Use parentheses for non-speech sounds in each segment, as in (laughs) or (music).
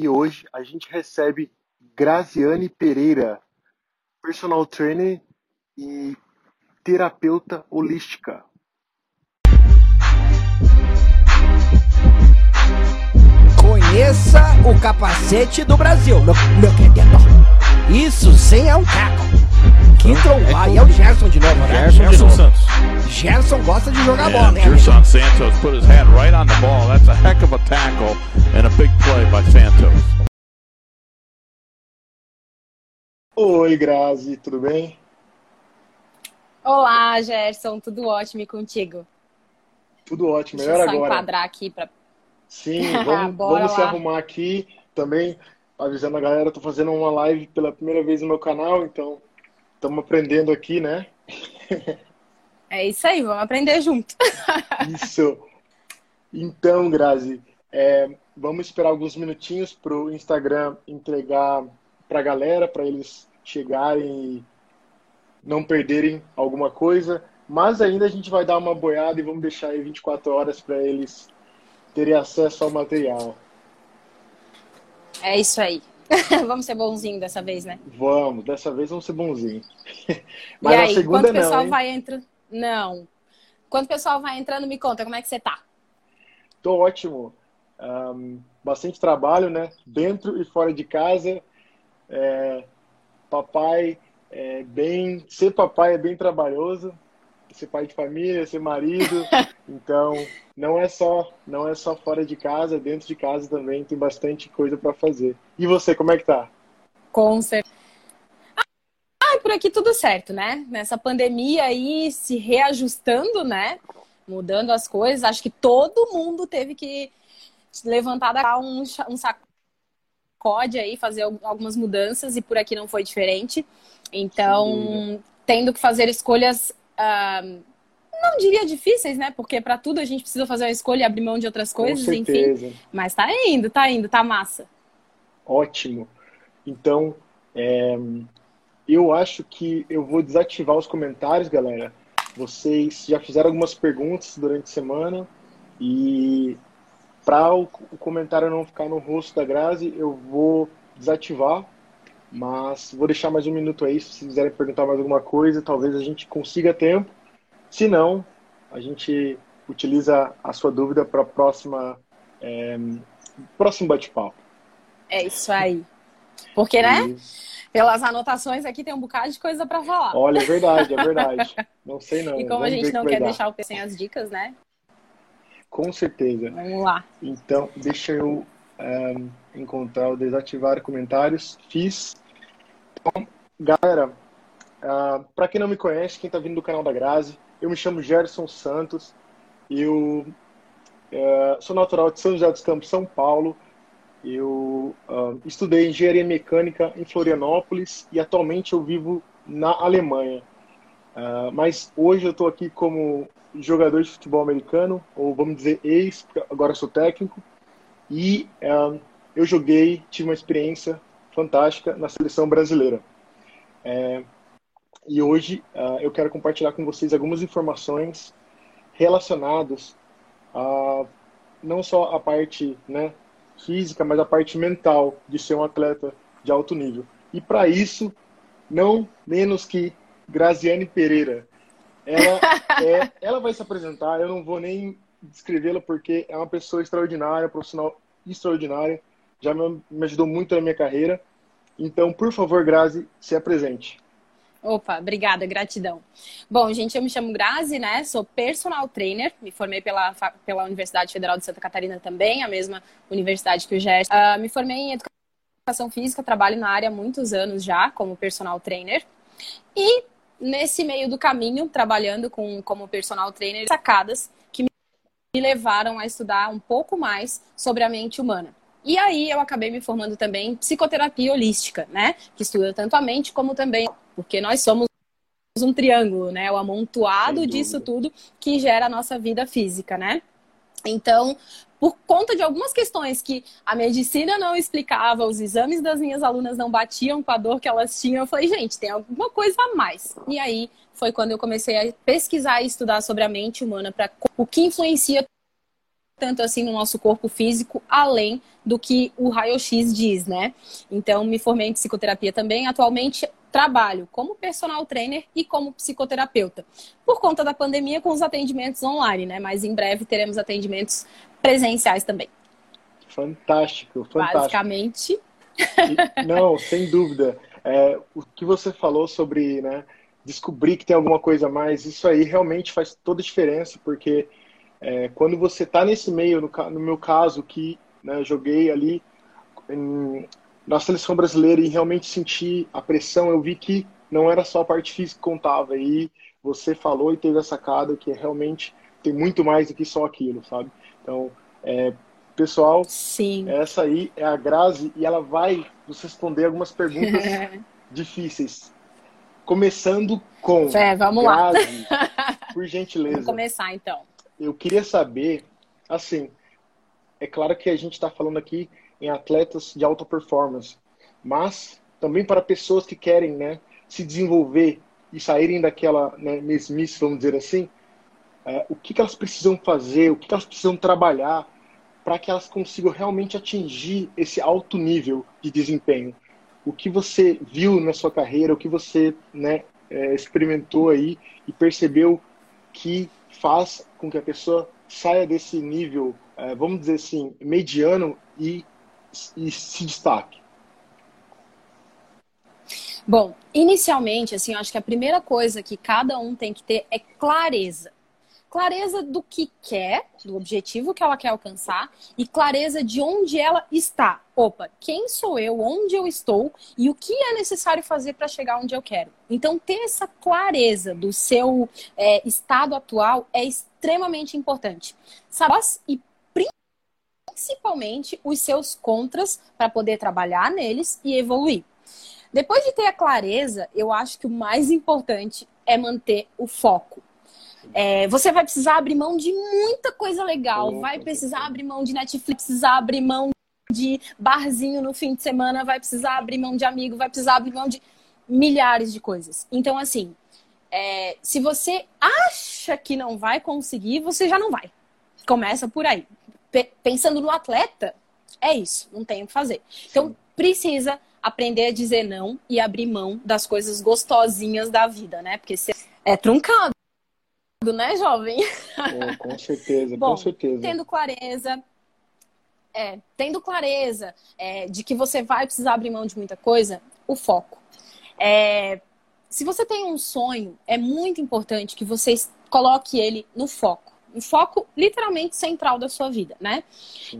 e hoje a gente recebe Graziane Pereira, personal trainer e terapeuta holística. Conheça o capacete do Brasil, meu, meu querido. Isso sem é um caco. Kitron é, é o Gerson de novo, né? Gerson, Gerson Santos. Gerson gosta de jogar bola, né? Gerson Santos put his hand right on the ball. That's a heck of a tackle and a big play by Santos. Oi, Grazi, tudo bem? Olá, Gerson, tudo ótimo e contigo? Tudo ótimo, Deixa melhor eu só agora. enquadrar aqui para Sim, (laughs) vamos, vamos se arrumar aqui também, avisando a galera, tô fazendo uma live pela primeira vez no meu canal, então estamos aprendendo aqui, né? (laughs) É isso aí, vamos aprender junto. (laughs) isso. Então, Grazi, é, vamos esperar alguns minutinhos para o Instagram entregar para a galera, para eles chegarem e não perderem alguma coisa. Mas ainda a gente vai dar uma boiada e vamos deixar aí 24 horas para eles terem acesso ao material. É isso aí. (laughs) vamos ser bonzinho dessa vez, né? Vamos, dessa vez vamos ser bonzinho. Mas e aí, a segunda quando o pessoal não, vai entrando. Não. Quando o pessoal vai entrando, me conta como é que você tá. Tô ótimo. Um, bastante trabalho, né? Dentro e fora de casa. É, papai é bem. Ser papai é bem trabalhoso. Ser pai de família, ser marido. (laughs) Então, não é só, não é só fora de casa, dentro de casa também tem bastante coisa para fazer. E você, como é que tá? Com certeza. Ah, por aqui tudo certo, né? Nessa pandemia aí se reajustando, né? Mudando as coisas. Acho que todo mundo teve que levantar da um, um sacode aí, fazer algumas mudanças e por aqui não foi diferente. Então, tendo que fazer escolhas uh, não diria difíceis, né? Porque para tudo a gente precisa fazer uma escolha e abrir mão de outras coisas, enfim. Mas tá indo, tá indo, tá massa. Ótimo. Então, é, eu acho que eu vou desativar os comentários, galera. Vocês já fizeram algumas perguntas durante a semana e para o, o comentário não ficar no rosto da Grazi, eu vou desativar, mas vou deixar mais um minuto aí se vocês quiserem perguntar mais alguma coisa, talvez a gente consiga tempo. Se não, a gente utiliza a sua dúvida para próxima é, próximo bate-papo. É isso aí. Porque, né? Pelas anotações aqui tem um bocado de coisa para falar. Olha, é verdade, é (laughs) verdade. Não sei não. E como Vamos a gente não que quer deixar o sem as dicas, né? Com certeza. Vamos lá. Então, deixa eu um, encontrar o desativar comentários. Fiz. Então, galera, uh, ah, para quem não me conhece, quem está vindo do canal da Grazi, eu me chamo Gerson Santos, eu uh, sou natural de São José dos Campos, São Paulo. Eu uh, estudei engenharia mecânica em Florianópolis e atualmente eu vivo na Alemanha. Uh, mas hoje eu estou aqui como jogador de futebol americano, ou vamos dizer ex, agora sou técnico. E uh, eu joguei, tive uma experiência fantástica na seleção brasileira. É, e hoje uh, eu quero compartilhar com vocês algumas informações relacionadas a não só a parte né, física, mas a parte mental de ser um atleta de alto nível. E para isso, não menos que Graziane Pereira. Ela, (laughs) é, ela vai se apresentar, eu não vou nem descrevê-la porque é uma pessoa extraordinária, profissional extraordinária, já me, me ajudou muito na minha carreira. Então, por favor, Grazi, se apresente. Opa, obrigada, gratidão. Bom, gente, eu me chamo Grazi, né? Sou personal trainer, me formei pela, pela Universidade Federal de Santa Catarina também, a mesma universidade que o Gerson. Uh, me formei em educação física, trabalho na área há muitos anos já como personal trainer. E nesse meio do caminho, trabalhando com, como personal trainer, sacadas que me levaram a estudar um pouco mais sobre a mente humana. E aí eu acabei me formando também em psicoterapia holística, né? Que estuda tanto a mente como também porque nós somos um triângulo, né? O amontoado disso tudo que gera a nossa vida física, né? Então, por conta de algumas questões que a medicina não explicava, os exames das minhas alunas não batiam com a dor que elas tinham, eu falei, gente, tem alguma coisa a mais. E aí foi quando eu comecei a pesquisar e estudar sobre a mente humana, para o que influencia tanto assim no nosso corpo físico, além do que o raio-x diz, né? Então, me formei em psicoterapia também. Atualmente, trabalho como personal trainer e como psicoterapeuta. Por conta da pandemia, com os atendimentos online, né? Mas em breve teremos atendimentos presenciais também. Fantástico, fantástico. Basicamente. Não, sem dúvida. É, o que você falou sobre né, descobrir que tem alguma coisa a mais, isso aí realmente faz toda a diferença, porque é, quando você está nesse meio, no, no, meu caso, que né, joguei ali em, na seleção brasileira e realmente senti a pressão, eu vi que não era só a parte física que contava. E você falou e teve a sacada que realmente tem muito mais do que só aquilo, sabe? Então, é, pessoal, Sim. essa aí é a Grazi e ela vai nos responder algumas perguntas (laughs) difíceis. Começando com. É, vamos Grazi, lá. por (laughs) gentileza. Vamos começar então. Eu queria saber, assim, é claro que a gente está falando aqui em atletas de alta performance, mas também para pessoas que querem né, se desenvolver e saírem daquela né, mesmice, vamos dizer assim, é, o que, que elas precisam fazer, o que, que elas precisam trabalhar para que elas consigam realmente atingir esse alto nível de desempenho. O que você viu na sua carreira, o que você né, é, experimentou aí e percebeu que faz com que a pessoa saia desse nível, é, vamos dizer assim, mediano e e se destaque? Bom, inicialmente, assim, eu acho que a primeira coisa que cada um tem que ter é clareza. Clareza do que quer, do objetivo que ela quer alcançar e clareza de onde ela está. Opa, quem sou eu, onde eu estou e o que é necessário fazer para chegar onde eu quero. Então, ter essa clareza do seu é, estado atual é extremamente importante. Saber e principalmente os seus contras para poder trabalhar neles e evoluir. Depois de ter a clareza, eu acho que o mais importante é manter o foco. É, você vai precisar abrir mão de muita coisa legal, vai precisar abrir mão de Netflix, precisar abrir mão de barzinho no fim de semana, vai precisar abrir mão de amigo, vai precisar abrir mão de milhares de coisas. Então, assim, é, se você acha que não vai conseguir, você já não vai. Começa por aí pensando no atleta, é isso, não tem o que fazer. Então, precisa aprender a dizer não e abrir mão das coisas gostosinhas da vida, né? Porque você é truncado, né, jovem? Com certeza, Bom, com certeza. Tendo clareza, é, tendo clareza é, de que você vai precisar abrir mão de muita coisa, o foco. É, se você tem um sonho, é muito importante que você coloque ele no foco um foco literalmente central da sua vida, né?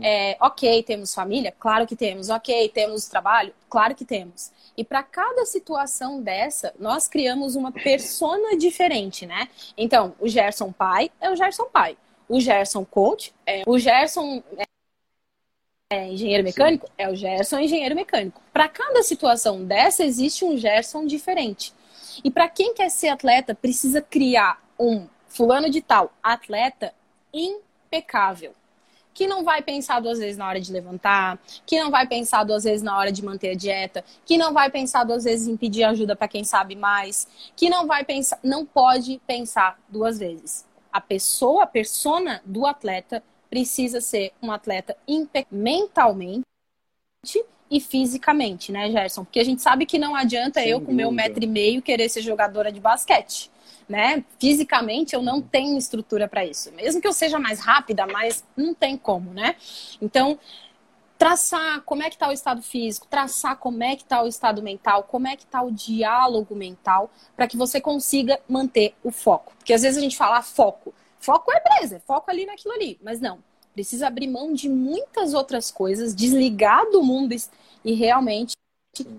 É, ok, temos família? Claro que temos. Ok, temos trabalho? Claro que temos. E para cada situação dessa, nós criamos uma persona diferente, né? Então, o Gerson pai é o Gerson pai. O Gerson coach é o Gerson é, é engenheiro mecânico Sim. é o Gerson engenheiro mecânico. Para cada situação dessa existe um Gerson diferente. E para quem quer ser atleta, precisa criar um fulano de tal, atleta impecável. Que não vai pensar duas vezes na hora de levantar, que não vai pensar duas vezes na hora de manter a dieta, que não vai pensar duas vezes em pedir ajuda para quem sabe mais, que não vai pensar, não pode pensar duas vezes. A pessoa, a persona do atleta precisa ser um atleta mentalmente e fisicamente, né, Gerson? Porque a gente sabe que não adianta Sem eu, com meu metro e meio, querer ser jogadora de basquete né? Fisicamente eu não tenho estrutura para isso. Mesmo que eu seja mais rápida, mas não tem como, né? Então, traçar como é que está o estado físico, traçar como é que está o estado mental, como é que está o diálogo mental, para que você consiga manter o foco. Porque às vezes a gente fala ah, foco. Foco é beleza, é foco ali naquilo ali. Mas não, precisa abrir mão de muitas outras coisas, desligar do mundo e realmente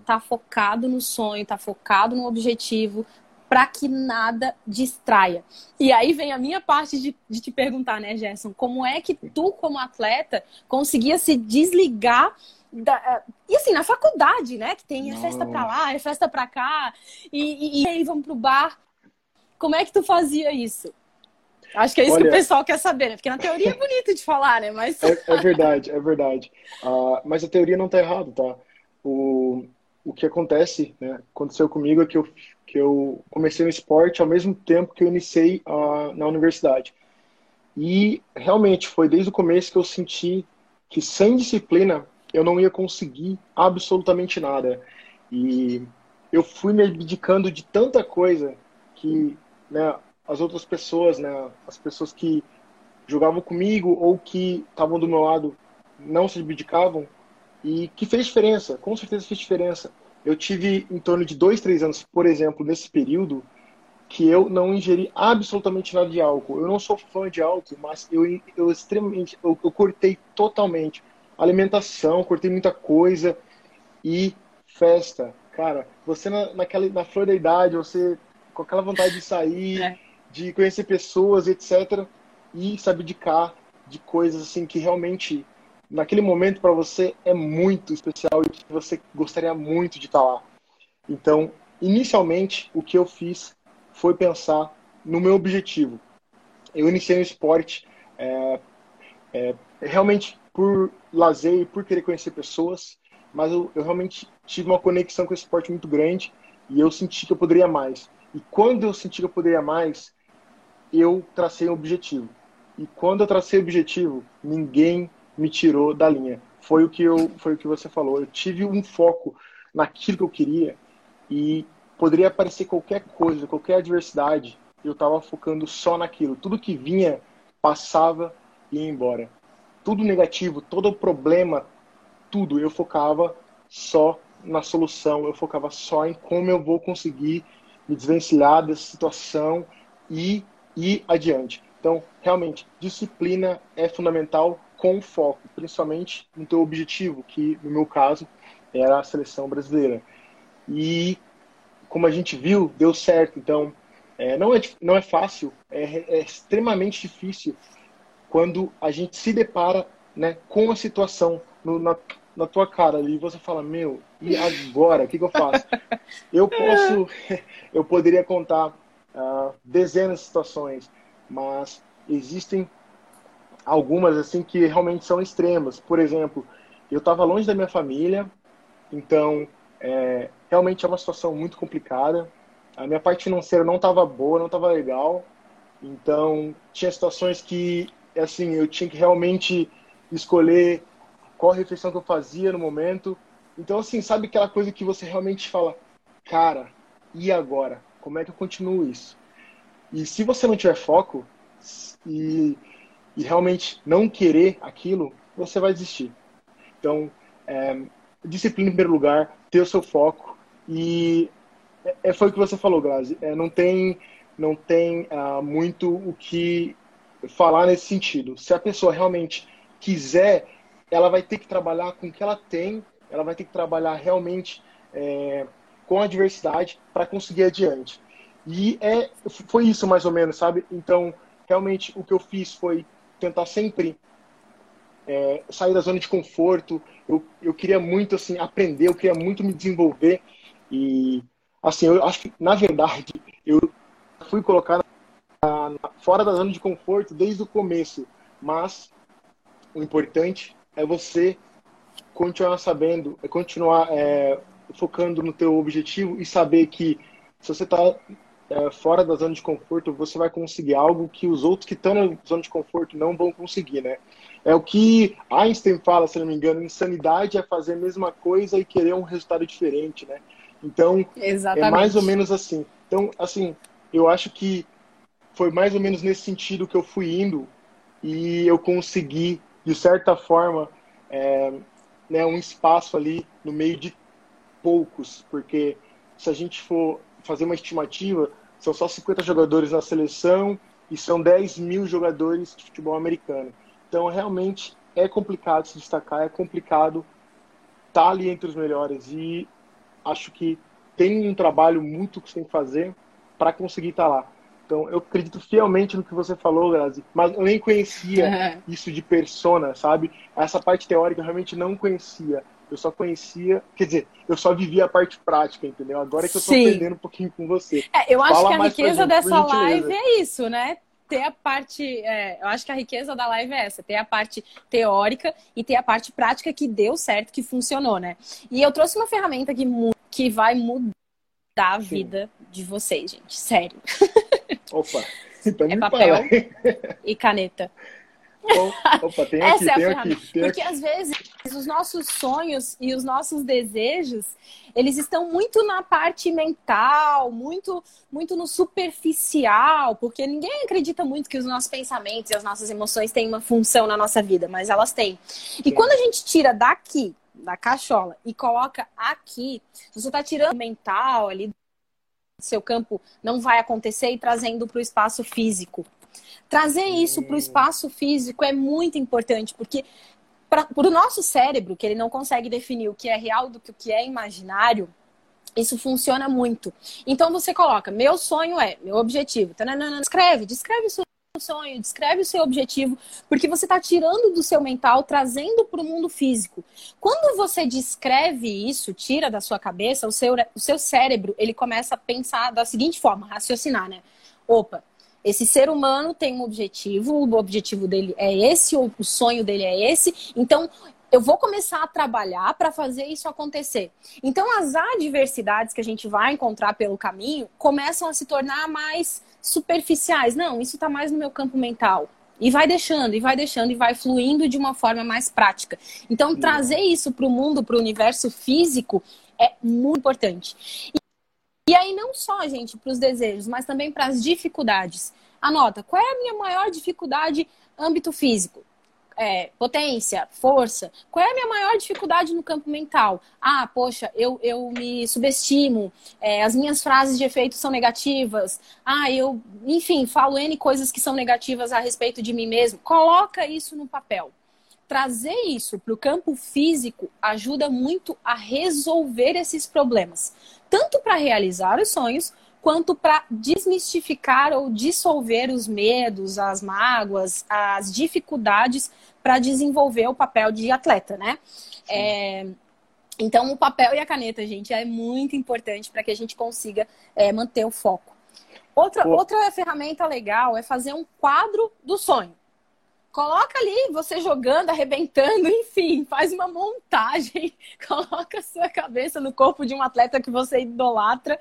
tá focado no sonho, tá focado no objetivo, para que nada distraia. E aí vem a minha parte de, de, te perguntar, né, Gerson, como é que tu, como atleta, conseguia se desligar da, eh, e assim, na faculdade, né? Que tem a festa para lá, é festa para cá, e, e, e, aí vamos pro bar. Como é que tu fazia isso? Acho que é isso Olha, que o pessoal quer saber, né? Porque na teoria é bonito de falar, né? Mas... É, é verdade, é verdade. Uh, mas a teoria não tá errada, tá? O, o que acontece, né? Aconteceu comigo é que eu que eu comecei no esporte ao mesmo tempo que eu iniciei uh, na universidade. E realmente foi desde o começo que eu senti que sem disciplina eu não ia conseguir absolutamente nada. E eu fui me abdicando de tanta coisa que né, as outras pessoas, né, as pessoas que jogavam comigo ou que estavam do meu lado não se abdicavam e que fez diferença, com certeza fez diferença. Eu tive em torno de dois, três anos, por exemplo, nesse período, que eu não ingeri absolutamente nada de álcool. Eu não sou fã de álcool, mas eu, eu extremamente, eu, eu cortei totalmente alimentação, cortei muita coisa e festa. Cara, você na, naquela, na flor da idade, você com aquela vontade de sair, é. de conhecer pessoas, etc. E se abdicar de coisas assim que realmente naquele momento para você é muito especial e você gostaria muito de estar lá. Então, inicialmente, o que eu fiz foi pensar no meu objetivo. Eu iniciei o esporte é, é, realmente por lazer e por querer conhecer pessoas, mas eu, eu realmente tive uma conexão com o esporte muito grande e eu senti que eu poderia mais. E quando eu senti que eu poderia mais, eu tracei um objetivo. E quando eu tracei o objetivo, ninguém me tirou da linha. Foi o que eu, foi o que você falou. Eu tive um foco naquilo que eu queria e poderia aparecer qualquer coisa, qualquer adversidade, eu estava focando só naquilo. Tudo que vinha passava e ia embora. Tudo negativo, todo problema, tudo eu focava só na solução, eu focava só em como eu vou conseguir me desvencilhar dessa situação e ir adiante. Então, realmente, disciplina é fundamental com foco, principalmente no teu objetivo, que no meu caso era a seleção brasileira. E como a gente viu, deu certo. Então, é, não, é, não é fácil, é, é, extremamente difícil quando a gente se depara né, com a situação no, na, na tua cara ali e você fala, meu, e agora? O que, que eu faço? (laughs) Eu posso, (laughs) eu poderia contar uh, dezenas de situações, mas existem algumas assim que realmente são extremas. Por exemplo, eu estava longe da minha família, então é, realmente é uma situação muito complicada. A minha parte financeira não estava boa, não estava legal. Então tinha situações que assim eu tinha que realmente escolher qual refeição que eu fazia no momento. Então assim sabe aquela coisa que você realmente fala, cara, e agora? Como é que eu continuo isso? E se você não tiver foco e e realmente não querer aquilo, você vai desistir. Então, é, disciplina em primeiro lugar, ter o seu foco e é, é foi o que você falou, Grazi. É, não tem, não tem uh, muito o que falar nesse sentido. Se a pessoa realmente quiser, ela vai ter que trabalhar com o que ela tem, ela vai ter que trabalhar realmente é, com a diversidade para conseguir adiante. E é, foi isso mais ou menos, sabe? Então, realmente o que eu fiz foi tentar sempre é, sair da zona de conforto. Eu, eu queria muito assim aprender, eu queria muito me desenvolver e assim eu acho que na verdade eu fui colocado fora da zona de conforto desde o começo, mas o importante é você continuar sabendo, é continuar é, focando no teu objetivo e saber que se você está fora da zona de conforto, você vai conseguir algo que os outros que estão na zona de conforto não vão conseguir, né? É o que Einstein fala, se não me engano, insanidade é fazer a mesma coisa e querer um resultado diferente, né? Então, Exatamente. é mais ou menos assim. Então, assim, eu acho que foi mais ou menos nesse sentido que eu fui indo e eu consegui, de certa forma, é, né, um espaço ali no meio de poucos, porque se a gente for fazer uma estimativa, são só 50 jogadores na seleção e são 10 mil jogadores de futebol americano. Então, realmente é complicado se destacar, é complicado estar tá ali entre os melhores. E acho que tem um trabalho muito que você tem que fazer para conseguir estar tá lá. Então, eu acredito fielmente no que você falou, Grazi, mas eu nem conhecia (laughs) isso de persona, sabe? Essa parte teórica eu realmente não conhecia. Eu só conhecia, quer dizer, eu só vivia a parte prática, entendeu? Agora é que eu tô Sim. aprendendo um pouquinho com você. É, eu acho Fala que a riqueza gente, dessa live é isso, né? ter a parte. É, eu acho que a riqueza da live é essa: ter a parte teórica e ter a parte prática que deu certo, que funcionou, né? E eu trouxe uma ferramenta que, que vai mudar a vida Sim. de vocês, gente. Sério. Opa! (laughs) Então é papel e caneta. Opa, tem aqui, Essa é a ferramenta. aqui. Porque aqui. às vezes os nossos sonhos e os nossos desejos, eles estão muito na parte mental, muito muito no superficial, porque ninguém acredita muito que os nossos pensamentos e as nossas emoções têm uma função na nossa vida, mas elas têm. E Sim. quando a gente tira daqui, da cachola, e coloca aqui, você está tirando o mental ali do seu campo, não vai acontecer e trazendo para o espaço físico. Trazer isso para o espaço físico é muito importante, porque para o nosso cérebro, que ele não consegue definir o que é real do que o que é imaginário, isso funciona muito. Então você coloca, meu sonho é, meu objetivo. Tananana, Descreve, descreve o seu sonho, descreve o seu objetivo, porque você está tirando do seu mental, trazendo para o mundo físico. Quando você descreve isso, tira da sua cabeça, o seu, o seu cérebro, ele começa a pensar da seguinte forma, raciocinar, né? Opa, esse ser humano tem um objetivo, o objetivo dele é esse, ou o sonho dele é esse, então eu vou começar a trabalhar para fazer isso acontecer. Então, as adversidades que a gente vai encontrar pelo caminho começam a se tornar mais superficiais. Não, isso está mais no meu campo mental. E vai deixando, e vai deixando, e vai fluindo de uma forma mais prática. Então, trazer isso para o mundo, para o universo físico, é muito importante. E, aí, não só, gente, para os desejos, mas também para as dificuldades. Anota, qual é a minha maior dificuldade âmbito físico? é, potência, força. Qual é a minha maior dificuldade no campo mental? Ah, poxa, eu, eu me subestimo, é, as minhas frases de efeito são negativas. Ah, eu, enfim, falo N coisas que são negativas a respeito de mim mesmo. Coloca isso no papel. Trazer isso para o campo físico ajuda muito a resolver esses problemas, tanto para realizar os sonhos, quanto para desmistificar ou dissolver os medos, as mágoas, as dificuldades para desenvolver o papel de atleta, né? É, então, o papel e a caneta, gente, é muito importante para que a gente consiga é, manter o foco. Outra, outra ferramenta legal é fazer um quadro do sonho. Coloca ali você jogando, arrebentando, enfim, faz uma montagem, (laughs) coloca a sua cabeça no corpo de um atleta que você idolatra.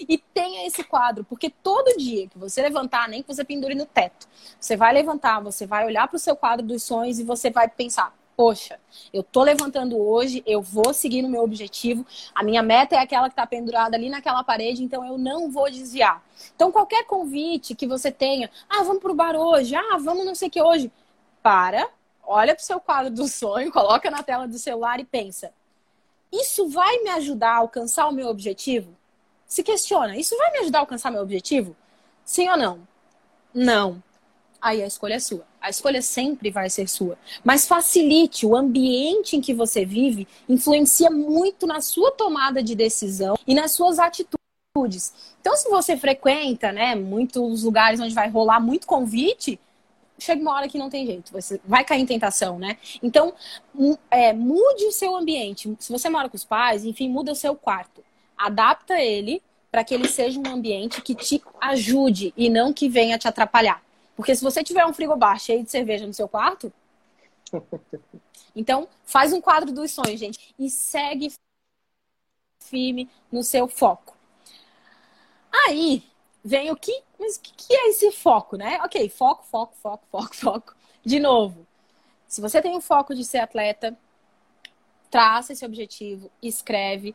E tenha esse quadro, porque todo dia que você levantar, nem que você pendure no teto, você vai levantar, você vai olhar para o seu quadro dos sonhos e você vai pensar: poxa, eu tô levantando hoje, eu vou seguir no meu objetivo, a minha meta é aquela que está pendurada ali naquela parede, então eu não vou desviar. Então, qualquer convite que você tenha, ah, vamos pro bar hoje, ah, vamos não sei o que hoje para, olha para o seu quadro do sonho, (laughs) coloca na tela do celular e pensa: isso vai me ajudar a alcançar o meu objetivo? Se questiona: isso vai me ajudar a alcançar meu objetivo? Sim ou não? Não. Aí a escolha é sua. A escolha sempre vai ser sua. Mas facilite o ambiente em que você vive, influencia muito na sua tomada de decisão e nas suas atitudes. Então, se você frequenta, né, muitos lugares onde vai rolar muito convite, chega uma hora que não tem jeito, você vai cair em tentação, né? Então, é, mude o seu ambiente. Se você mora com os pais, enfim, muda o seu quarto. Adapta ele para que ele seja um ambiente que te ajude e não que venha te atrapalhar. Porque se você tiver um frigobar cheio de cerveja no seu quarto, (laughs) então faz um quadro dos sonhos, gente, e segue firme no seu foco. Aí, vem o que. Mas o que é esse foco, né? Ok, foco, foco, foco, foco, (laughs) foco. De novo, se você tem o foco de ser atleta, traça esse objetivo, escreve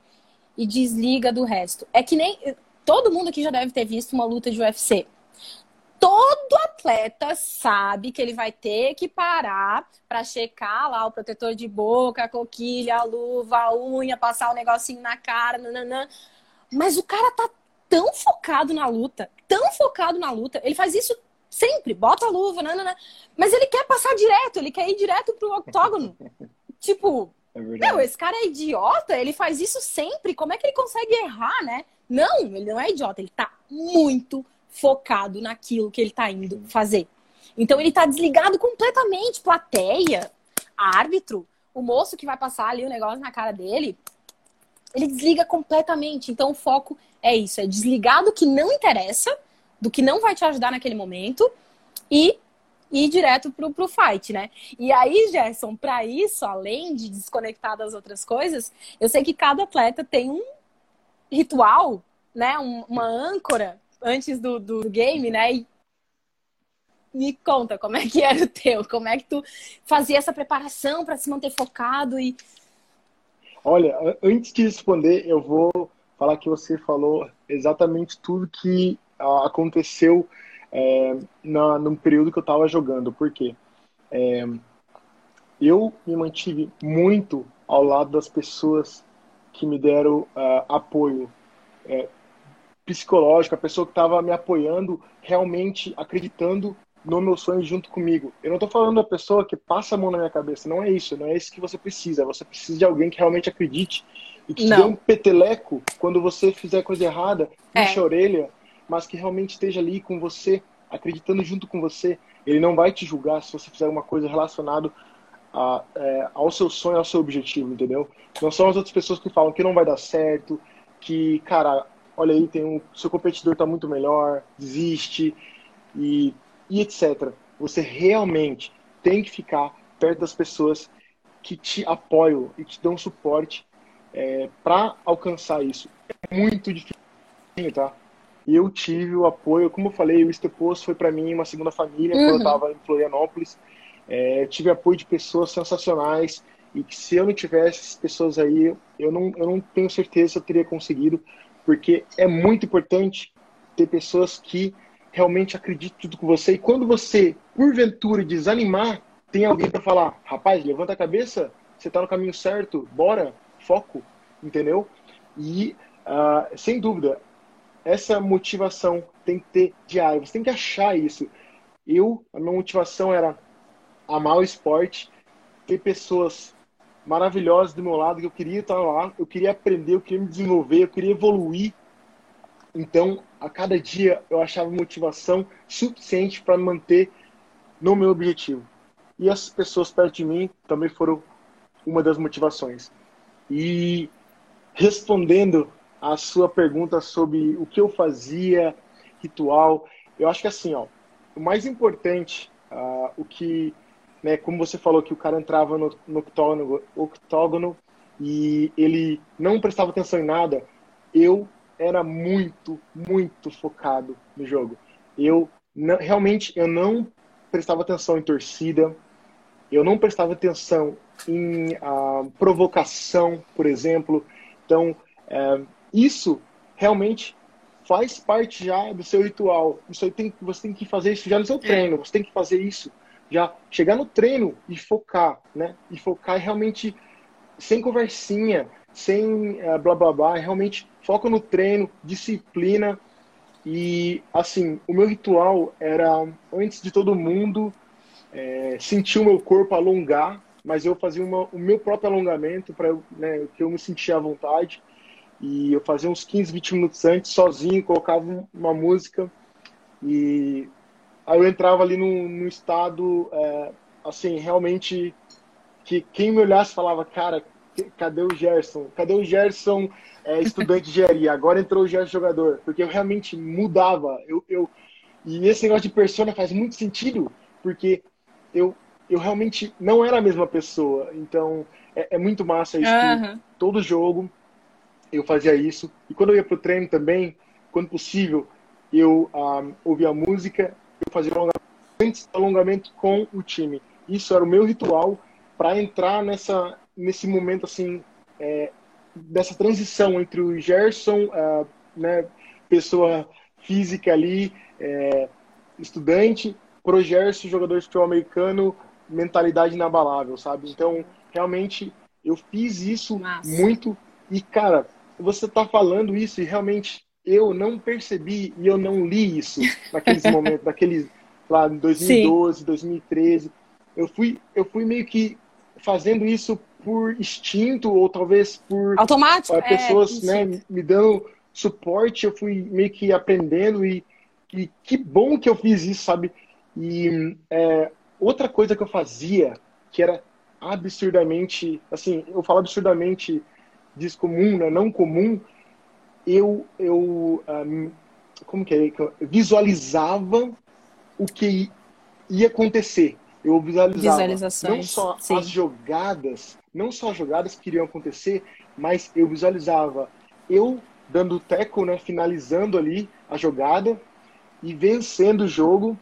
e desliga do resto. É que nem. Todo mundo aqui já deve ter visto uma luta de UFC. Todo atleta sabe que ele vai ter que parar para checar lá o protetor de boca, a coquilha, a luva, a unha, passar o um negocinho na cara, nananã. Mas o cara tá tão focado na luta, tão focado na luta, ele faz isso sempre, bota a luva, nanana, mas ele quer passar direto, ele quer ir direto pro octógono. (laughs) tipo, é meu, esse cara é idiota, ele faz isso sempre, como é que ele consegue errar, né? Não, ele não é idiota, ele tá muito focado naquilo que ele tá indo fazer. Então ele tá desligado completamente, plateia, árbitro, o moço que vai passar ali o negócio na cara dele, ele desliga completamente. Então o foco é isso, é desligar do que não interessa, do que não vai te ajudar naquele momento e ir direto pro, pro fight, né? E aí, Gerson, para isso, além de desconectar das outras coisas, eu sei que cada atleta tem um ritual, né? Um, uma âncora antes do, do game, né? E me conta como é que era o teu, como é que tu fazia essa preparação para se manter focado e Olha, antes de responder, eu vou falar que você falou exatamente tudo que uh, aconteceu é, na, no período que eu estava jogando. Por quê? É, eu me mantive muito ao lado das pessoas que me deram uh, apoio é, psicológico, a pessoa que estava me apoiando, realmente acreditando no meu sonho junto comigo. Eu não estou falando da pessoa que passa a mão na minha cabeça, não é isso, não é isso que você precisa. Você precisa de alguém que realmente acredite e que te dê um peteleco quando você fizer coisa errada, puxa é. a orelha, mas que realmente esteja ali com você, acreditando junto com você. Ele não vai te julgar se você fizer alguma coisa relacionada a, é, ao seu sonho, ao seu objetivo, entendeu? Não são as outras pessoas que falam que não vai dar certo, que, cara, olha aí, tem um, seu competidor está muito melhor, desiste. E e etc. Você realmente tem que ficar perto das pessoas que te apoiam e te dão suporte é, para alcançar isso. É muito difícil, tá? E eu tive o apoio, como eu falei, o Estepos foi para mim uma segunda família uhum. quando eu estava em Florianópolis. É, tive apoio de pessoas sensacionais e que se eu não tivesse essas pessoas aí, eu não, eu não tenho certeza se eu teria conseguido, porque é muito importante ter pessoas que realmente acredite tudo com você. E quando você, porventura, desanimar, tem alguém para falar: rapaz, levanta a cabeça, você está no caminho certo, bora, foco, entendeu? E, uh, sem dúvida, essa motivação tem que ter diário, você tem que achar isso. Eu, a minha motivação era amar o esporte, ter pessoas maravilhosas do meu lado, que eu queria estar lá, eu queria aprender, eu queria me desenvolver, eu queria evoluir. Então, a cada dia eu achava motivação suficiente para manter no meu objetivo. E as pessoas perto de mim também foram uma das motivações. E respondendo a sua pergunta sobre o que eu fazia, ritual, eu acho que assim, ó, o mais importante, uh, o que, né, como você falou que o cara entrava no, no octógono, octógono e ele não prestava atenção em nada, eu era muito, muito focado no jogo. Eu não, realmente eu não prestava atenção em torcida, eu não prestava atenção em uh, provocação, por exemplo. Então, uh, isso realmente faz parte já do seu ritual. Isso tem, você tem que fazer isso já no seu treino. Você tem que fazer isso já chegar no treino e focar, né? E focar realmente sem conversinha, sem uh, blá blá blá, realmente foco no treino, disciplina. E assim, o meu ritual era antes de todo mundo é, sentir o meu corpo alongar, mas eu fazia uma, o meu próprio alongamento para né, que eu me sentia à vontade. E eu fazia uns 15, 20 minutos antes sozinho, colocava uma música. E aí eu entrava ali no, no estado é, assim realmente que quem me olhasse falava cara cadê o Gerson? Cadê o Gerson, é, estudante de engenharia? Agora entrou o Gerson jogador. Porque eu realmente mudava. Eu, eu, e esse negócio de persona faz muito sentido, porque eu, eu realmente não era a mesma pessoa. Então, é, é muito massa isso. Uhum. Todo jogo eu fazia isso. E quando eu ia pro treino também, quando possível, eu um, ah, ouvia música, eu fazia alongamento, alongamento com o time. Isso era o meu ritual para entrar nessa nesse momento assim é, dessa transição entre o Gerson, né, pessoa física ali, é, estudante, pro Gerson, jogador de futebol americano, mentalidade inabalável, sabe? Então, realmente, eu fiz isso Massa. muito e, cara, você tá falando isso e realmente eu não percebi e eu não li isso naqueles (laughs) momentos, naqueles lá em 2012, Sim. 2013. Eu fui, eu fui meio que fazendo isso por instinto ou talvez por automático uh, pessoas é, né, me dando suporte eu fui meio que aprendendo e, e que bom que eu fiz isso sabe? E é, outra coisa que eu fazia que era absurdamente assim eu falo absurdamente descomum né, não comum eu eu um, como que é visualizava o que ia acontecer. Eu visualizava não só sim. as jogadas não só jogadas que iriam acontecer, mas eu visualizava eu dando teco, né, finalizando ali a jogada e vencendo o jogo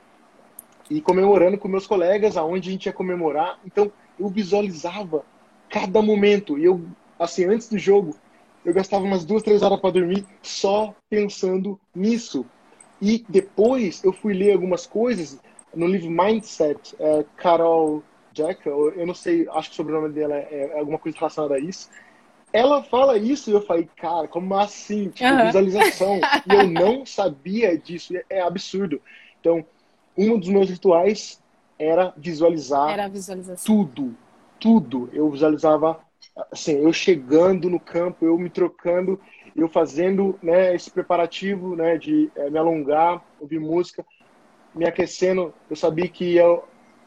e comemorando com meus colegas aonde a gente ia comemorar. Então, eu visualizava cada momento. E eu, assim, antes do jogo, eu gastava umas duas, três horas para dormir só pensando nisso. E depois eu fui ler algumas coisas no livro Mindset, é, Carol Jack, eu não sei, acho que o sobrenome dela é, é alguma coisa relacionada a isso. Ela fala isso e eu falei, cara, como assim? Tipo, uhum. visualização. (laughs) e eu não sabia disso. É, absurdo. Então, um dos meus rituais era visualizar era tudo. Tudo. Eu visualizava, assim, eu chegando no campo, eu me trocando, eu fazendo né, esse preparativo né, de é, me alongar, ouvir música, me aquecendo. Eu sabia que ia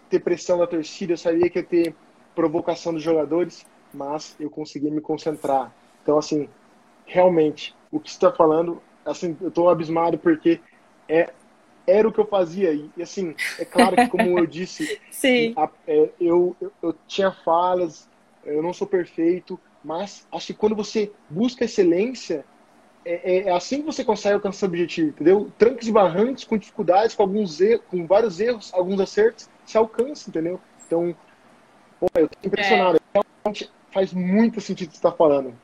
ter pressão da torcida, eu sabia que ia ter provocação dos jogadores, mas eu consegui me concentrar. Então, assim, realmente, o que você está falando, assim, eu estou abismado porque é era o que eu fazia. E, assim, é claro que, como eu disse, (laughs) a, é, eu, eu, eu, tinha falhas, eu não sou perfeito, mas acho que quando você busca excelência, é, é, é assim que você consegue alcançar o objetivo, entendeu? Trancos e barrancos, com dificuldades, com alguns erros, com vários erros, alguns acertos, se alcança, entendeu? Então, pô, eu tô impressionado. É. Realmente faz muito sentido você está falando.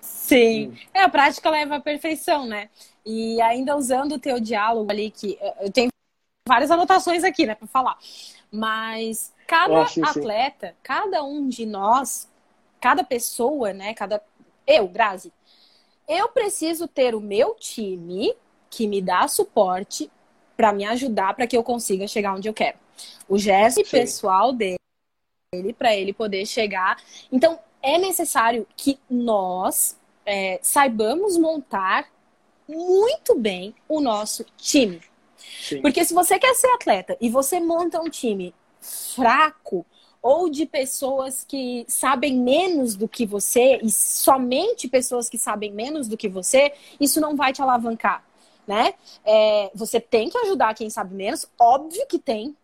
Sim. Hum. É, a prática leva à perfeição, né? E ainda usando o teu diálogo ali, que eu tenho várias anotações aqui, né, para falar. Mas cada ah, sim, atleta, sim. cada um de nós, cada pessoa, né, cada eu, Grazi, eu preciso ter o meu time que me dá suporte para me ajudar para que eu consiga chegar onde eu quero. O gesto pessoal dele para ele poder chegar. Então, é necessário que nós é, saibamos montar muito bem o nosso time. Sim. Porque se você quer ser atleta e você monta um time fraco ou de pessoas que sabem menos do que você e somente pessoas que sabem menos do que você, isso não vai te alavancar, né? É, você tem que ajudar quem sabe menos, óbvio que tem,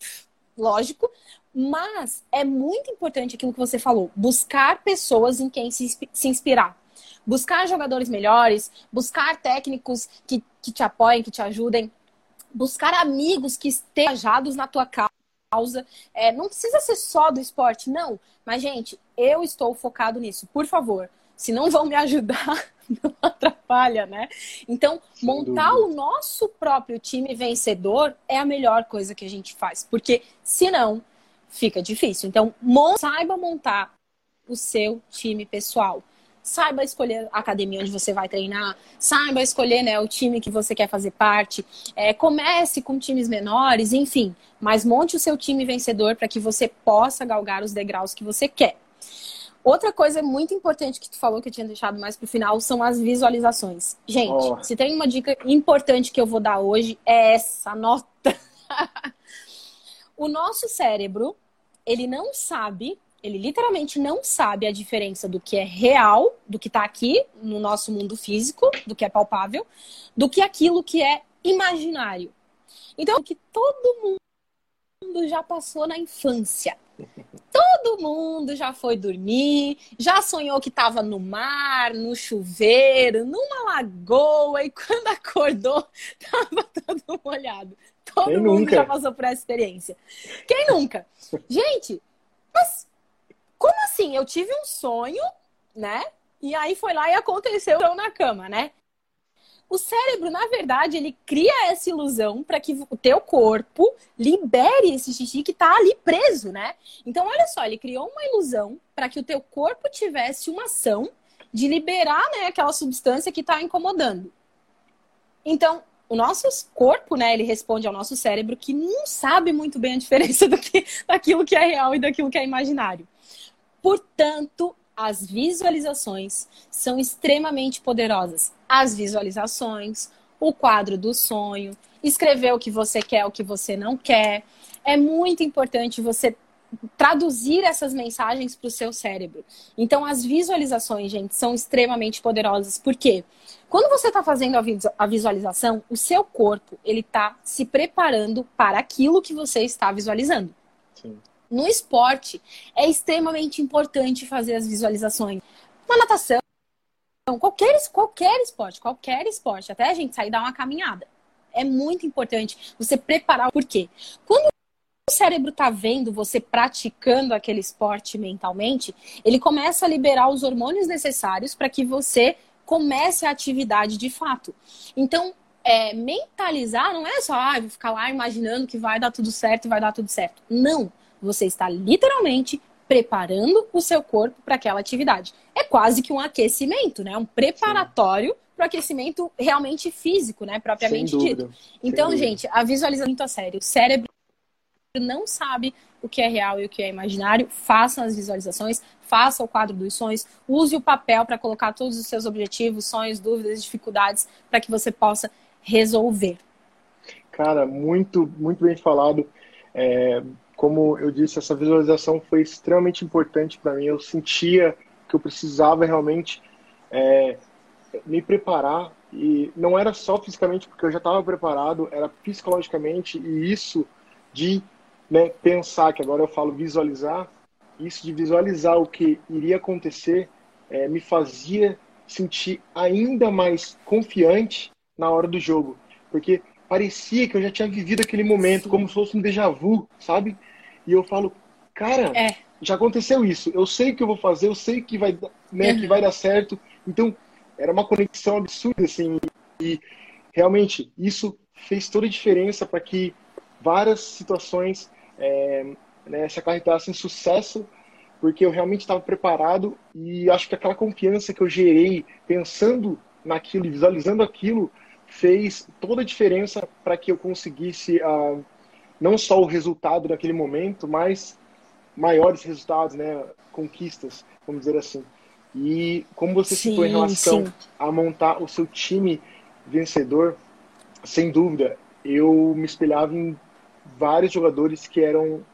lógico, mas é muito importante aquilo que você falou, buscar pessoas em quem se, se inspirar buscar jogadores melhores, buscar técnicos que, que te apoiem, que te ajudem, buscar amigos que estejam engajados na tua causa. É, não precisa ser só do esporte, não. Mas, gente, eu estou focado nisso. Por favor, se não vão me ajudar, (laughs) não atrapalha, né? Então, Sem montar dúvida. o nosso próprio time vencedor é a melhor coisa que a gente faz. Porque, senão, fica difícil. Então, saiba montar o seu time pessoal saiba escolher a academia onde você vai treinar, saiba escolher né, o time que você quer fazer parte, é, comece com times menores, enfim, mas monte o seu time vencedor para que você possa galgar os degraus que você quer. Outra coisa muito importante que tu falou que eu tinha deixado mais pro final são as visualizações. Gente, oh. se tem uma dica importante que eu vou dar hoje é essa nota. (laughs) o nosso cérebro, ele não sabe ele literalmente não sabe a diferença do que é real, do que está aqui no nosso mundo físico, do que é palpável, do que aquilo que é imaginário. Então, que todo mundo já passou na infância. Todo mundo já foi dormir, já sonhou que estava no mar, no chuveiro, numa lagoa e quando (laughs) acordou estava todo molhado. Todo Quem mundo nunca? já passou por essa experiência. Quem nunca? Gente, mas como assim? Eu tive um sonho, né? E aí foi lá e aconteceu na cama, né? O cérebro, na verdade, ele cria essa ilusão para que o teu corpo libere esse xixi que está ali preso, né? Então, olha só, ele criou uma ilusão para que o teu corpo tivesse uma ação de liberar, né, aquela substância que está incomodando. Então, o nosso corpo, né, ele responde ao nosso cérebro que não sabe muito bem a diferença (laughs) do que, daquilo que é real e daquilo que é imaginário. Portanto, as visualizações são extremamente poderosas. As visualizações, o quadro do sonho, escrever o que você quer, o que você não quer. É muito importante você traduzir essas mensagens para o seu cérebro. Então, as visualizações, gente, são extremamente poderosas. Por quê? Quando você está fazendo a visualização, o seu corpo ele está se preparando para aquilo que você está visualizando. Sim. No esporte, é extremamente importante fazer as visualizações. Uma natação, qualquer, qualquer esporte, qualquer esporte, até a gente sair dar uma caminhada. É muito importante você preparar. Por quê? Quando o cérebro está vendo você praticando aquele esporte mentalmente, ele começa a liberar os hormônios necessários para que você comece a atividade de fato. Então, é, mentalizar não é só ah, vou ficar lá imaginando que vai dar tudo certo e vai dar tudo certo. Não. Você está literalmente preparando o seu corpo para aquela atividade. É quase que um aquecimento, né? Um preparatório para o aquecimento realmente físico, né? Propriamente dito. Então, gente, a visualização é muito a sério. O cérebro não sabe o que é real e o que é imaginário, faça as visualizações, faça o quadro dos sonhos, use o papel para colocar todos os seus objetivos, sonhos, dúvidas, dificuldades, para que você possa resolver. Cara, muito, muito bem falado. É, como eu disse, essa visualização foi extremamente importante para mim. Eu sentia que eu precisava realmente é, me preparar e não era só fisicamente porque eu já estava preparado, era psicologicamente e isso de né, pensar, que agora eu falo visualizar, isso de visualizar o que iria acontecer é, me fazia sentir ainda mais confiante na hora do jogo. Porque parecia que eu já tinha vivido aquele momento como se fosse um déjà vu, sabe? E eu falo, cara, é. já aconteceu isso. Eu sei o que eu vou fazer, eu sei que vai, né, uhum. que vai dar certo. Então, era uma conexão absurda, assim. E realmente, isso fez toda a diferença para que várias situações é, né, se acarretassem sucesso, porque eu realmente estava preparado e acho que aquela confiança que eu gerei pensando naquilo e visualizando aquilo fez toda a diferença para que eu conseguisse uh, não só o resultado naquele momento, mas maiores resultados, né, conquistas, vamos dizer assim. E como você sim, citou em relação sim. a montar o seu time vencedor, sem dúvida, eu me espelhava em vários jogadores que eram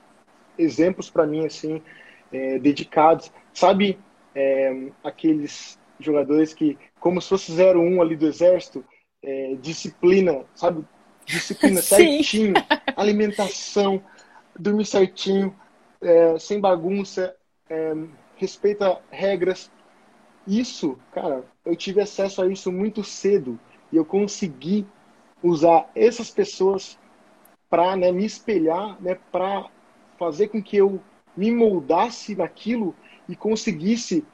exemplos para mim, assim, é, dedicados. Sabe é, aqueles jogadores que, como se fosse 01 ali do exército, é, disciplina, sabe? Disciplina (laughs) certinho, alimentação, dormir certinho, é, sem bagunça, é, respeita regras. Isso, cara, eu tive acesso a isso muito cedo e eu consegui usar essas pessoas para né, me espelhar, né, para fazer com que eu me moldasse naquilo e conseguisse,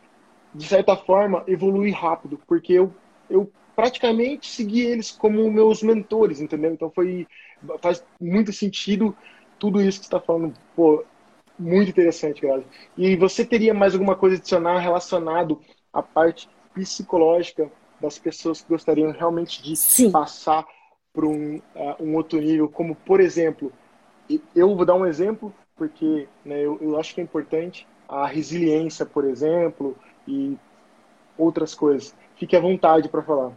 de certa forma, evoluir rápido, porque eu, eu praticamente segui eles como meus mentores, entendeu? Então foi faz muito sentido tudo isso que está falando, pô, muito interessante, Grazi. E você teria mais alguma coisa adicional relacionado à parte psicológica das pessoas que gostariam realmente de Sim. passar para um, uh, um outro nível, como por exemplo, eu vou dar um exemplo porque né, eu, eu acho que é importante a resiliência, por exemplo, e outras coisas. Fique à vontade para falar.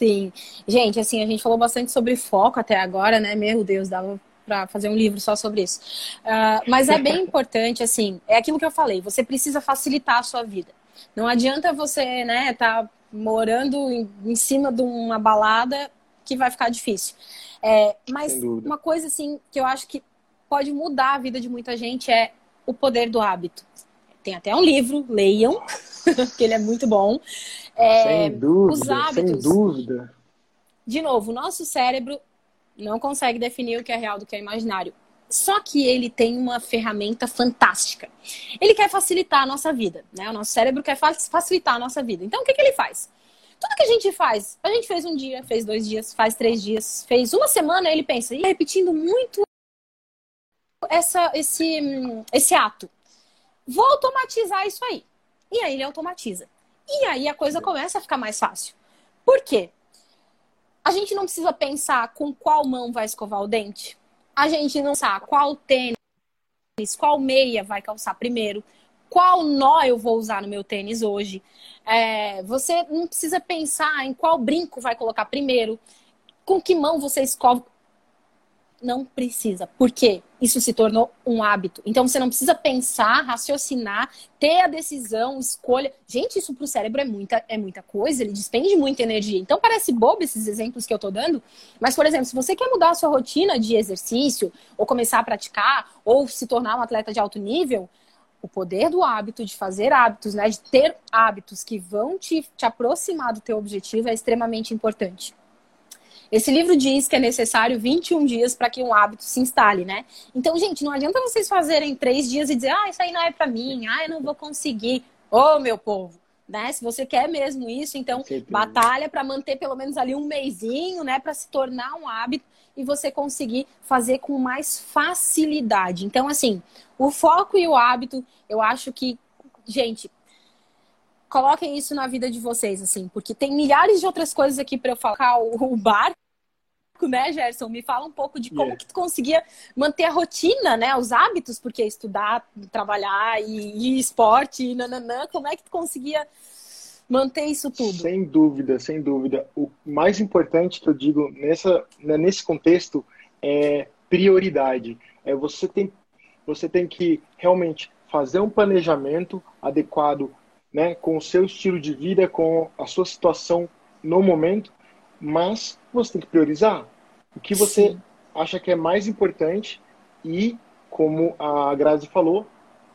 Sim. Gente, assim, a gente falou bastante sobre foco até agora, né? Meu Deus, dava para fazer um livro só sobre isso. Uh, mas é bem (laughs) importante, assim, é aquilo que eu falei, você precisa facilitar a sua vida. Não adianta você, né, tá morando em, em cima de uma balada que vai ficar difícil. É, mas uma coisa assim que eu acho que pode mudar a vida de muita gente é o poder do hábito. Tem até um livro, leiam, (laughs) que ele é muito bom. É, sem dúvida, os hábitos. Sem dúvida. De novo, o nosso cérebro não consegue definir o que é real do que é imaginário. Só que ele tem uma ferramenta fantástica. Ele quer facilitar a nossa vida, né? O nosso cérebro quer facilitar a nossa vida. Então, o que, que ele faz? Tudo que a gente faz, a gente fez um dia, fez dois dias, faz três dias, fez uma semana, ele pensa, e repetindo muito essa, esse, esse ato. Vou automatizar isso aí. E aí ele automatiza. E aí a coisa começa a ficar mais fácil. Por quê? A gente não precisa pensar com qual mão vai escovar o dente a gente não sabe qual tênis, qual meia vai calçar primeiro, qual nó eu vou usar no meu tênis hoje. É, você não precisa pensar em qual brinco vai colocar primeiro, com que mão você escova não precisa. Por quê? Isso se tornou um hábito. Então você não precisa pensar, raciocinar, ter a decisão, escolha. Gente, isso para o cérebro é muita, é muita coisa, ele despende muita energia. Então parece bobo esses exemplos que eu estou dando, mas, por exemplo, se você quer mudar a sua rotina de exercício, ou começar a praticar, ou se tornar um atleta de alto nível, o poder do hábito, de fazer hábitos, né, de ter hábitos que vão te, te aproximar do teu objetivo é extremamente importante. Esse livro diz que é necessário 21 dias para que um hábito se instale, né? Então, gente, não adianta vocês fazerem três dias e dizer, ah, isso aí não é para mim, ah, eu não vou conseguir. Ô, oh, meu povo, né? Se você quer mesmo isso, então batalha para manter pelo menos ali um mêsinho, né? Para se tornar um hábito e você conseguir fazer com mais facilidade. Então, assim, o foco e o hábito, eu acho que, gente, coloquem isso na vida de vocês, assim, porque tem milhares de outras coisas aqui para eu falar. O, barco, né, Gerson? Me fala um pouco de como yeah. que tu conseguia manter a rotina, né, os hábitos, porque estudar, trabalhar e, e esporte, e nananã, como é que tu conseguia manter isso tudo? Sem dúvida, sem dúvida. O mais importante que eu digo nessa, né, nesse contexto é prioridade. É você tem, você tem que realmente fazer um planejamento adequado né, com o seu estilo de vida, com a sua situação no momento, mas você tem que priorizar o que você Sim. acha que é mais importante e, como a Grazi falou,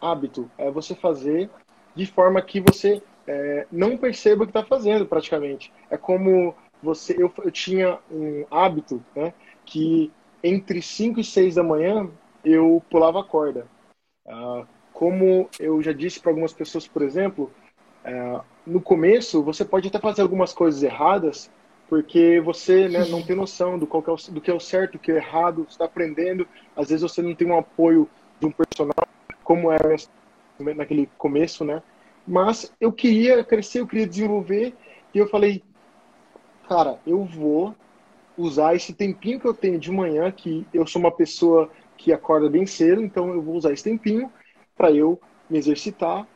hábito é você fazer de forma que você é, não perceba o que está fazendo, praticamente. É como você, eu, eu tinha um hábito, né, que entre 5 e 6 da manhã eu pulava a corda. Ah, como eu já disse para algumas pessoas, por exemplo, é, no começo, você pode até fazer algumas coisas erradas, porque você né, não tem noção do, qual que é o, do que é o certo, do que é errado, você está aprendendo. Às vezes você não tem um apoio de um personal, como era naquele começo, né? Mas eu queria crescer, eu queria desenvolver, e eu falei, cara, eu vou usar esse tempinho que eu tenho de manhã, que eu sou uma pessoa que acorda bem cedo, então eu vou usar esse tempinho para eu me exercitar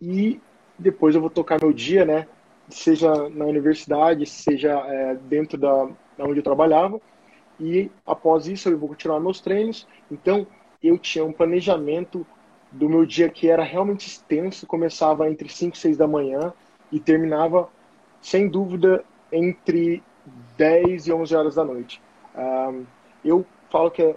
e depois eu vou tocar meu dia, né? Seja na universidade, seja é, dentro da, da onde eu trabalhava. E após isso eu vou continuar meus treinos. Então eu tinha um planejamento do meu dia que era realmente extenso, começava entre 5 e 6 da manhã e terminava, sem dúvida, entre 10 e 11 horas da noite. Um, eu falo que é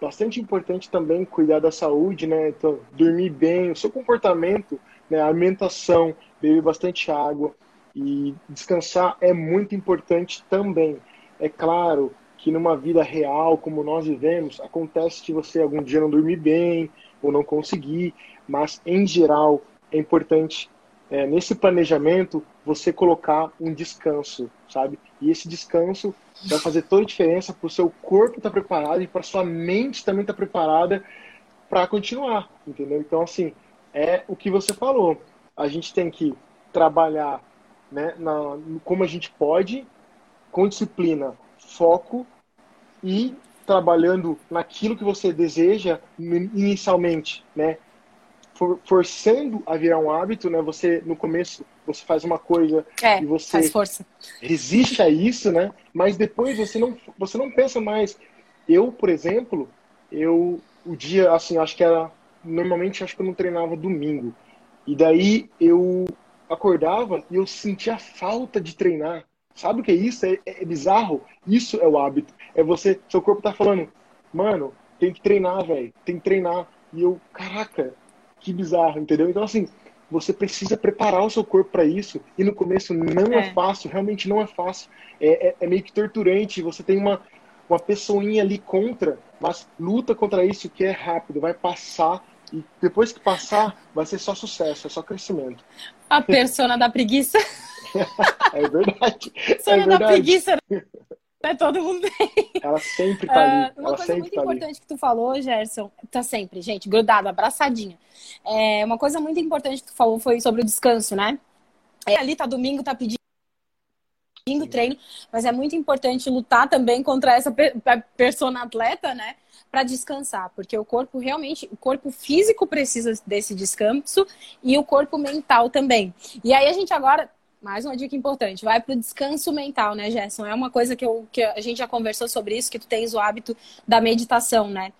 bastante importante também cuidar da saúde, né? Então, dormir bem, o seu comportamento né, alimentação, beber bastante água e descansar é muito importante também. É claro que numa vida real, como nós vivemos, acontece que você algum dia não dormir bem ou não conseguir, mas em geral é importante é, nesse planejamento você colocar um descanso, sabe? E esse descanso vai fazer toda a diferença para o seu corpo estar tá preparado e para sua mente também estar tá preparada para continuar, entendeu? Então assim, é o que você falou. A gente tem que trabalhar né, na, como a gente pode, com disciplina, foco e trabalhando naquilo que você deseja inicialmente, né? For, forçando a virar um hábito, né? Você no começo você faz uma coisa é, e você resiste a isso, né? Mas depois você não você não pensa mais. Eu, por exemplo, eu o dia assim acho que era normalmente acho que eu não treinava domingo. E daí eu acordava e eu sentia falta de treinar. Sabe o que é isso? É, é, bizarro. Isso é o hábito. É você, seu corpo tá falando, mano, tem que treinar, velho, tem que treinar. E eu, caraca, que bizarro, entendeu? Então assim, você precisa preparar o seu corpo para isso. E no começo não é. é. fácil, realmente não é fácil. É, é, é meio que torturante. Você tem uma, uma pessoinha ali contra, mas luta contra isso que é rápido, vai passar e depois que passar, vai ser só sucesso, é só crescimento. A persona da preguiça. (laughs) é verdade. Persona é verdade. da preguiça. Né? Todo mundo tem. Ela sempre tá ali. Uh, uma Ela coisa muito tá importante ali. que tu falou, Gerson, tá sempre, gente, grudado, abraçadinha. É, uma coisa muito importante que tu falou foi sobre o descanso, né? É, ali tá domingo, tá pedindo treino, mas é muito importante lutar também contra essa persona atleta, né? para descansar, porque o corpo realmente, o corpo físico precisa desse descanso e o corpo mental também. E aí a gente agora mais uma dica importante, vai para o descanso mental, né, Gerson? É uma coisa que, eu, que a gente já conversou sobre isso, que tu tens o hábito da meditação, né?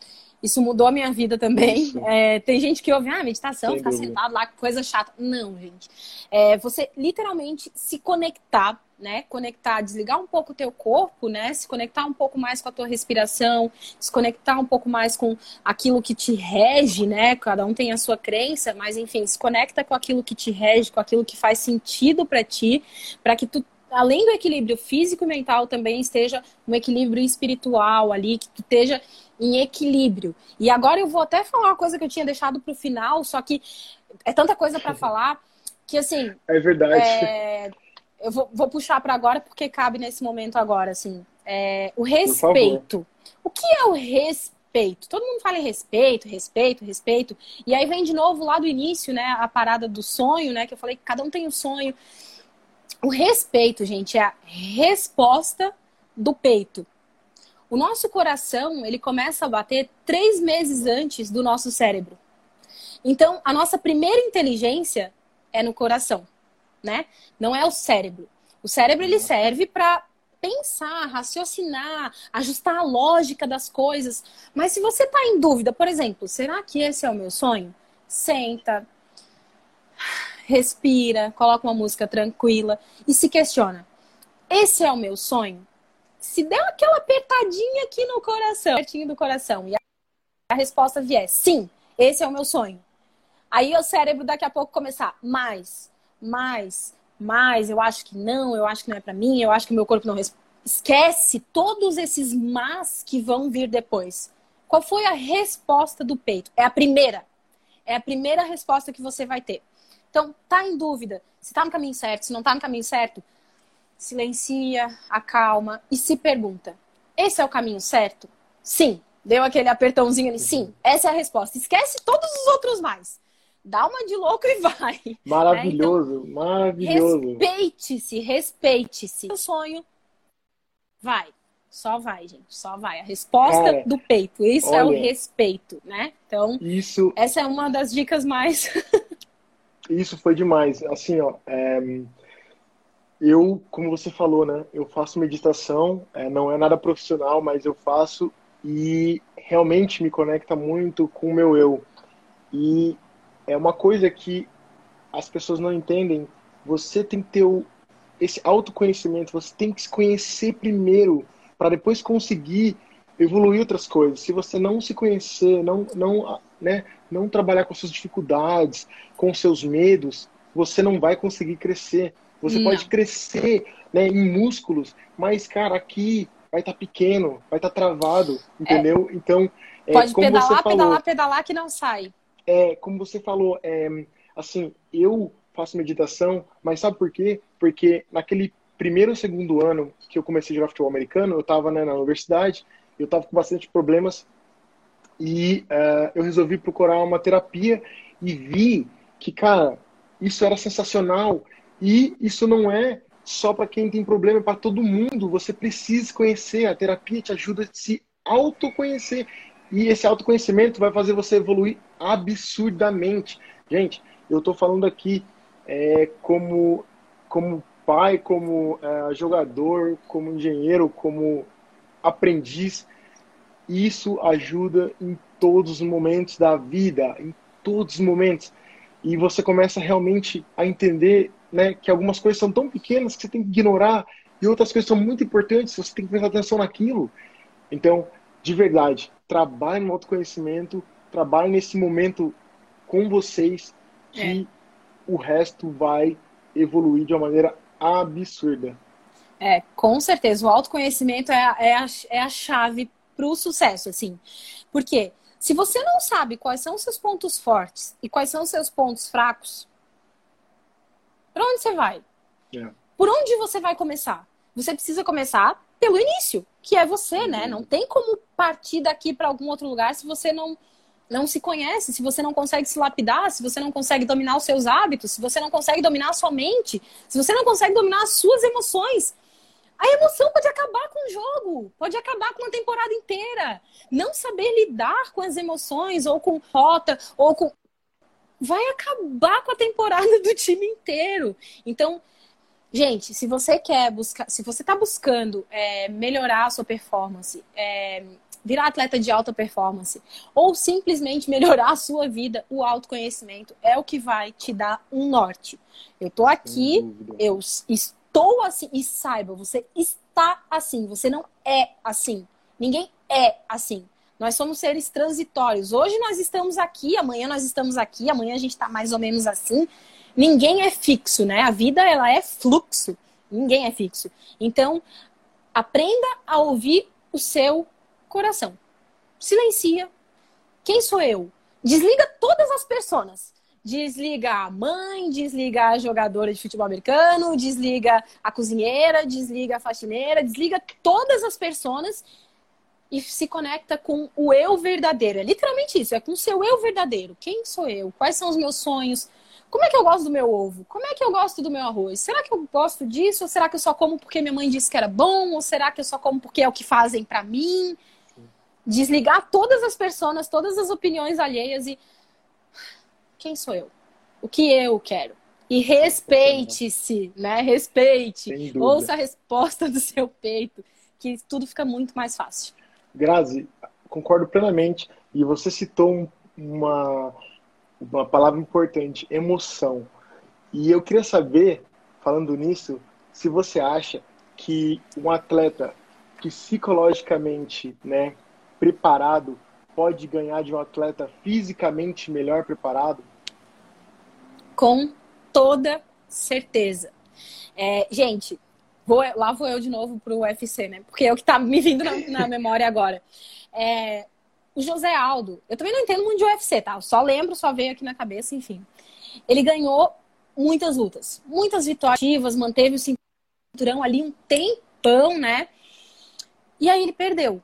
Isso mudou a minha vida também. (laughs) É, tem gente que ouve, ah, meditação, Sem ficar dúvida. sentado lá, coisa chata. Não, gente. É, você literalmente se conectar né? Conectar, desligar um pouco o teu corpo, né? Se conectar um pouco mais com a tua respiração, se conectar um pouco mais com aquilo que te rege, né? Cada um tem a sua crença, mas enfim, se conecta com aquilo que te rege, com aquilo que faz sentido para ti, para que tu além do equilíbrio físico e mental, também esteja um equilíbrio espiritual ali, que tu esteja em equilíbrio. E agora eu vou até falar uma coisa que eu tinha deixado para o final, só que é tanta coisa para (laughs) falar que assim. É verdade. É, eu vou, vou puxar para agora porque cabe nesse momento agora, assim. É, o respeito. O que é o respeito? Todo mundo fala em respeito, respeito, respeito. E aí vem de novo lá do início, né? A parada do sonho, né? Que eu falei que cada um tem um sonho. O respeito, gente, é a resposta do peito. O nosso coração, ele começa a bater três meses antes do nosso cérebro. Então, a nossa primeira inteligência é no coração, né? Não é o cérebro. O cérebro, ele serve para pensar, raciocinar, ajustar a lógica das coisas. Mas se você está em dúvida, por exemplo, será que esse é o meu sonho? Senta, respira, coloca uma música tranquila e se questiona: esse é o meu sonho? Se der aquela apertadinha aqui no coração, pertinho do coração, e a resposta vier sim, esse é o meu sonho. Aí o cérebro daqui a pouco começar mais, mais, mais, eu acho que não, eu acho que não é para mim, eu acho que meu corpo não responde. Esquece todos esses mas que vão vir depois. Qual foi a resposta do peito? É a primeira. É a primeira resposta que você vai ter. Então, tá em dúvida se tá no caminho certo, se não tá no caminho certo, silencia, acalma e se pergunta: esse é o caminho certo? Sim. Deu aquele apertãozinho ali. Sim, essa é a resposta. Esquece todos os outros mais. Dá uma de louco e vai. (laughs) Maravilhoso, né? então, maravilhoso. Respeite-se, respeite-se. O sonho vai. Só vai, gente. Só vai. A resposta Cara, do peito. Isso olha, é o respeito, né? Então, isso... essa é uma das dicas mais (laughs) isso foi demais. Assim, ó, é, eu, como você falou, né? Eu faço meditação, é, não é nada profissional, mas eu faço e realmente me conecta muito com o meu eu. E é uma coisa que as pessoas não entendem. Você tem que ter o, esse autoconhecimento, você tem que se conhecer primeiro para depois conseguir evoluir outras coisas. Se você não se conhecer, não, não, né, não trabalhar com suas dificuldades, com seus medos, você não vai conseguir crescer. Você não. pode crescer né, em músculos, mas, cara, aqui vai estar tá pequeno, vai estar tá travado, entendeu? É. Então, é, pode pedalar, falou, pedalar, pedalar que não sai. É, como você falou, é, assim, eu faço meditação, mas sabe por quê? Porque naquele primeiro ou segundo ano que eu comecei a jogar futebol americano, eu estava né, na universidade, eu estava com bastante problemas e uh, eu resolvi procurar uma terapia e vi que, cara, isso era sensacional. E isso não é só para quem tem problema, é para todo mundo. Você precisa conhecer. A terapia te ajuda a se autoconhecer. E esse autoconhecimento vai fazer você evoluir absurdamente. Gente, eu estou falando aqui é, como, como pai, como é, jogador, como engenheiro, como aprendiz. Isso ajuda em todos os momentos da vida, em todos os momentos. E você começa realmente a entender né, que algumas coisas são tão pequenas que você tem que ignorar e outras coisas são muito importantes, você tem que prestar atenção naquilo. Então, de verdade, trabalhe no autoconhecimento, trabalhe nesse momento com vocês que é. o resto vai evoluir de uma maneira absurda. É, com certeza. O autoconhecimento é, é, a, é a chave para o sucesso, assim. Porque se você não sabe quais são os seus pontos fortes e quais são os seus pontos fracos, para onde você vai? É. Por onde você vai começar? Você precisa começar pelo início, que é você, né? Não tem como partir daqui para algum outro lugar se você não não se conhece, se você não consegue se lapidar, se você não consegue dominar os seus hábitos, se você não consegue dominar a sua mente, se você não consegue dominar as suas emoções, a emoção pode acabar com o jogo, pode acabar com uma temporada inteira. Não saber lidar com as emoções, ou com rota, ou com. Vai acabar com a temporada (laughs) do time inteiro. Então, gente, se você quer buscar, se você está buscando é, melhorar a sua performance, é, virar atleta de alta performance, ou simplesmente melhorar a sua vida, o autoconhecimento é o que vai te dar um norte. Eu tô aqui, eu estou estou assim. E saiba, você está assim, você não é assim. Ninguém é assim. Nós somos seres transitórios. Hoje nós estamos aqui, amanhã nós estamos aqui, amanhã a gente está mais ou menos assim. Ninguém é fixo, né? A vida ela é fluxo. Ninguém é fixo. Então, aprenda a ouvir o seu coração. Silencia. Quem sou eu? Desliga todas as pessoas. Desliga a mãe, desliga a jogadora de futebol americano, desliga a cozinheira, desliga a faxineira, desliga todas as pessoas e se conecta com o eu verdadeiro. É literalmente isso, é com o seu eu verdadeiro. Quem sou eu? Quais são os meus sonhos? Como é que eu gosto do meu ovo? Como é que eu gosto do meu arroz? Será que eu gosto disso? Ou será que eu só como porque minha mãe disse que era bom? Ou será que eu só como porque é o que fazem para mim? Desligar todas as pessoas, todas as opiniões alheias e quem sou eu? O que eu quero? E respeite-se, né? Respeite. Ouça a resposta do seu peito, que tudo fica muito mais fácil. Grazi, concordo plenamente. E você citou uma, uma palavra importante, emoção. E eu queria saber, falando nisso, se você acha que um atleta psicologicamente né, preparado pode ganhar de um atleta fisicamente melhor preparado? Com toda certeza. É, gente, vou, lá vou eu de novo pro UFC, né? Porque é o que tá me vindo na, na (laughs) memória agora. É, o José Aldo, eu também não entendo muito de UFC, tá? Eu só lembro, só veio aqui na cabeça, enfim. Ele ganhou muitas lutas, muitas vitórias, manteve o cinturão ali um tempão, né? E aí ele perdeu.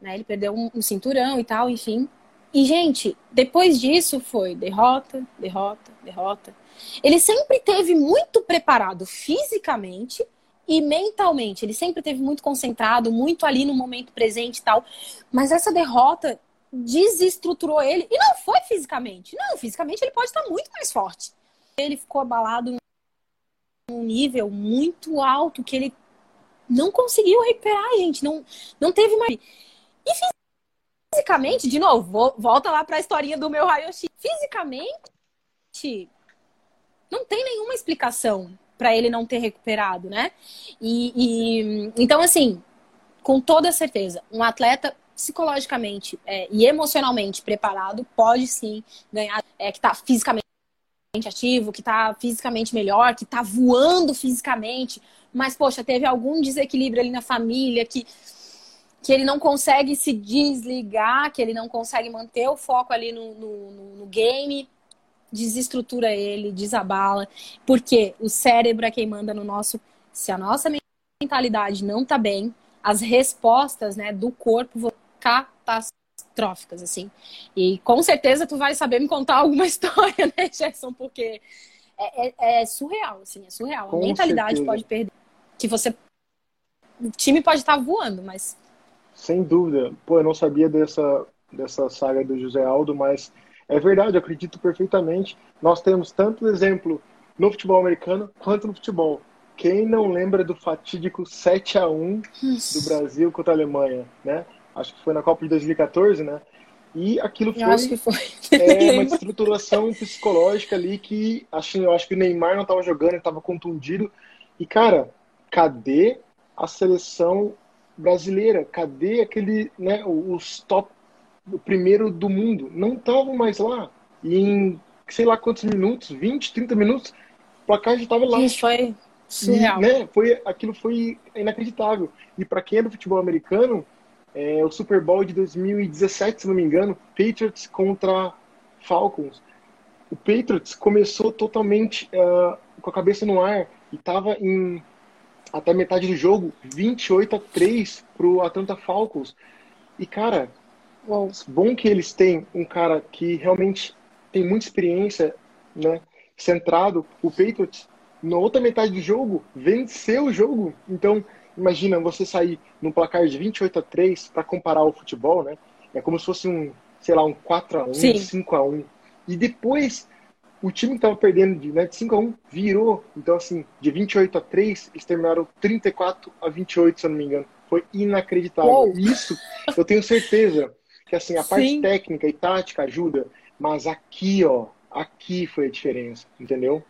Né? Ele perdeu um, um cinturão e tal, enfim. E, gente, depois disso foi derrota, derrota, derrota. Ele sempre teve muito preparado fisicamente e mentalmente. Ele sempre teve muito concentrado, muito ali no momento presente e tal. Mas essa derrota desestruturou ele. E não foi fisicamente. Não, fisicamente ele pode estar muito mais forte. Ele ficou abalado num nível muito alto que ele não conseguiu recuperar, gente. Não, não teve mais. E fisicamente, de novo, volta lá para a historinha do meu raio-x. Fisicamente, não tem nenhuma explicação para ele não ter recuperado, né? E, e, então, assim, com toda certeza, um atleta psicologicamente é, e emocionalmente preparado pode sim ganhar, é, que está fisicamente ativo, que está fisicamente melhor, que está voando fisicamente, mas poxa, teve algum desequilíbrio ali na família que que ele não consegue se desligar, que ele não consegue manter o foco ali no, no, no game, desestrutura ele, desabala, porque o cérebro é quem manda no nosso. Se a nossa mentalidade não tá bem, as respostas né, do corpo vão catastróficas, assim. E com certeza tu vai saber me contar alguma (laughs) história, né, Gerson? Porque é, é, é surreal, assim, é surreal. Com a mentalidade certeza. pode perder. Que você. O time pode estar tá voando, mas sem dúvida. Pô, eu não sabia dessa, dessa saga do José Aldo, mas é verdade, eu acredito perfeitamente. Nós temos tanto exemplo no futebol americano quanto no futebol. Quem não lembra do fatídico 7 a 1 do Brasil contra a Alemanha, né? Acho que foi na Copa de 2014, né? E aquilo foi, eu acho que foi. É, (laughs) uma estruturação psicológica ali que acho, eu acho que o Neymar não estava jogando, ele estava contundido. E, cara, cadê a seleção brasileira, cadê aquele, né, os top, o primeiro do mundo? Não estavam mais lá. E em sei lá quantos minutos, 20, 30 minutos, o placar já estava lá. Isso foi surreal. E, né, foi, aquilo foi inacreditável. E para quem é do futebol americano, é, o Super Bowl de 2017, se não me engano, Patriots contra Falcons. O Patriots começou totalmente uh, com a cabeça no ar e estava em até metade do jogo, 28 a 3 pro Atlanta Falcons. E, cara, bom que eles têm um cara que realmente tem muita experiência, né? Centrado. O Patriots, na outra metade do jogo, venceu o jogo. Então, imagina você sair num placar de 28 a 3 para comparar o futebol, né? É como se fosse um, sei lá, um 4 a 1 Sim. 5 a 1 E depois o time que estava perdendo de, né, de 5 a 1 virou. Então, assim, de 28 a 3, eles terminaram 34 a 28, se eu não me engano. Foi inacreditável. Uou. Isso, eu tenho certeza que, assim, a parte Sim. técnica e tática ajuda, mas aqui, ó, aqui foi a diferença, entendeu?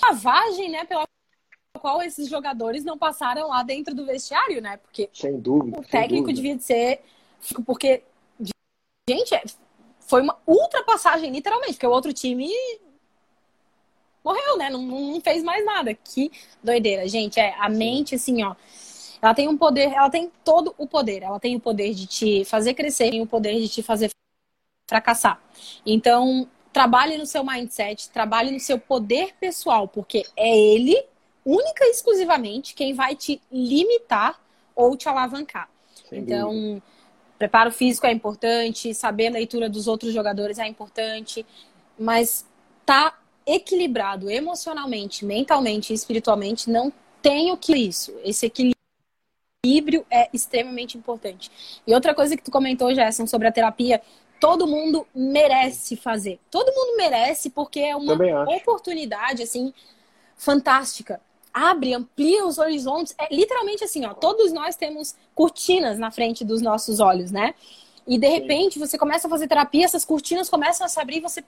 A lavagem, né, pela qual esses jogadores não passaram lá dentro do vestiário, né? Porque sem dúvida, o técnico dúvida. devia ser. Porque, gente, é foi uma ultrapassagem, literalmente, porque o outro time morreu, né? Não, não fez mais nada. Que doideira, gente. É a mente, assim, ó. Ela tem um poder, ela tem todo o poder. Ela tem o poder de te fazer crescer, tem o poder de te fazer fracassar. Então, trabalhe no seu mindset, trabalhe no seu poder pessoal, porque é ele, única e exclusivamente, quem vai te limitar ou te alavancar. Sem então, dúvida. preparo físico é importante, saber a leitura dos outros jogadores é importante, mas tá equilibrado emocionalmente, mentalmente e espiritualmente não tem o que isso. Esse equilíbrio é extremamente importante. E outra coisa que tu comentou, Gerson, sobre a terapia, todo mundo merece fazer. Todo mundo merece porque é uma oportunidade assim fantástica. Abre, amplia os horizontes. É literalmente assim, ó, todos nós temos cortinas na frente dos nossos olhos, né? E de repente você começa a fazer terapia, essas cortinas começam a se abrir e você,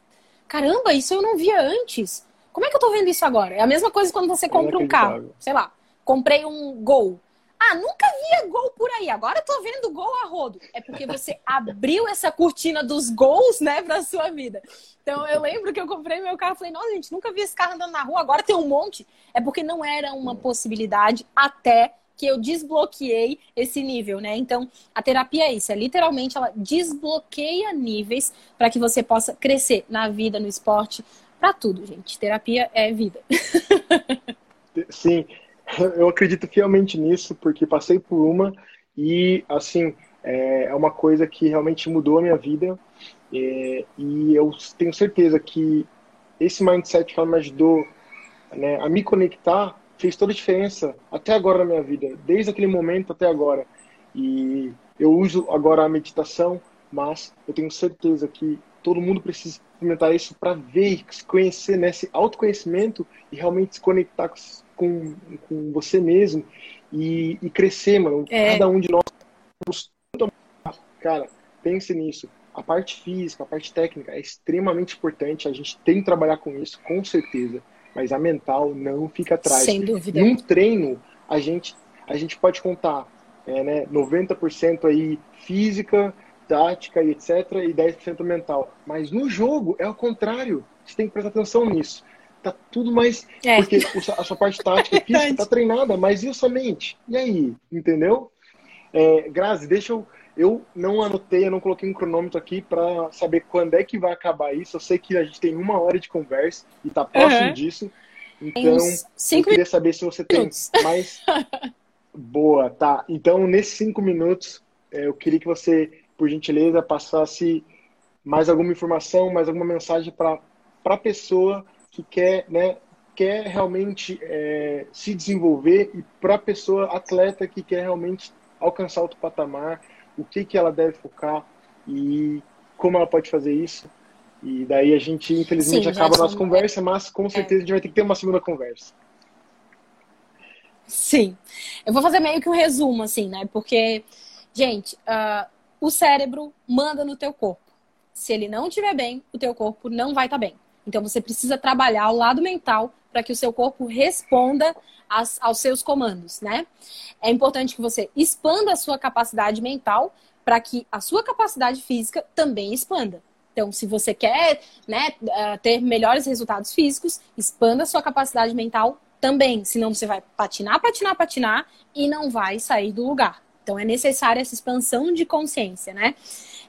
caramba, isso eu não via antes. Como é que eu tô vendo isso agora? É a mesma coisa quando você compra um carro. Sei lá, comprei um Gol. Ah, nunca via gol por aí. Agora tô vendo gol a rodo. É porque você (laughs) abriu essa cortina dos gols, né, pra sua vida. Então eu lembro que eu comprei meu carro e falei, nossa, gente, nunca vi esse carro andando na rua, agora tem um monte. É porque não era uma possibilidade até que eu desbloqueei esse nível, né? Então, a terapia é isso, é literalmente ela desbloqueia níveis para que você possa crescer na vida, no esporte, para tudo, gente. Terapia é vida. (laughs) Sim, (laughs) eu acredito fielmente nisso, porque passei por uma e, assim, é, é uma coisa que realmente mudou a minha vida. É, e eu tenho certeza que esse mindset que ela me ajudou né, a me conectar fez toda a diferença até agora na minha vida, desde aquele momento até agora. E eu uso agora a meditação, mas eu tenho certeza que todo mundo precisa experimentar isso para ver, se conhecer, né, autoconhecimento e realmente se conectar com com, com você mesmo e, e crescer, mano. É. Cada um de nós. Cara, pense nisso. A parte física, a parte técnica é extremamente importante. A gente tem que trabalhar com isso, com certeza. Mas a mental não fica atrás. Sem dúvida. Num treino, a gente, a gente pode contar é, né, 90% aí física, tática e etc. e 10% mental. Mas no jogo é o contrário. Você tem que prestar atenção nisso tá tudo mais. É. Porque a sua parte (laughs) tática física tá treinada, mas e a sua mente? E aí? Entendeu? É, Grazi, deixa eu. Eu não anotei, eu não coloquei um cronômetro aqui para saber quando é que vai acabar isso. Eu sei que a gente tem uma hora de conversa e tá próximo uhum. disso. Então, eu queria saber se você tem (laughs) mais. Boa, tá. Então, nesses cinco minutos, é, eu queria que você, por gentileza, passasse mais alguma informação, mais alguma mensagem para a pessoa que quer, né, quer realmente é, se desenvolver e para a pessoa atleta que quer realmente alcançar outro patamar, o que, que ela deve focar e como ela pode fazer isso. E daí a gente, infelizmente, Sim, acaba a nossa conversa, mas com certeza é. a gente vai ter que ter uma segunda conversa. Sim. Eu vou fazer meio que um resumo, assim, né? Porque, gente, uh, o cérebro manda no teu corpo. Se ele não estiver bem, o teu corpo não vai estar tá bem. Então você precisa trabalhar o lado mental para que o seu corpo responda as, aos seus comandos, né? É importante que você expanda a sua capacidade mental para que a sua capacidade física também expanda. Então, se você quer né, eh, ter melhores resultados físicos, expanda a sua capacidade mental também. Senão você vai patinar, patinar, patinar e não vai sair do lugar. Então, é necessária essa expansão de consciência, né?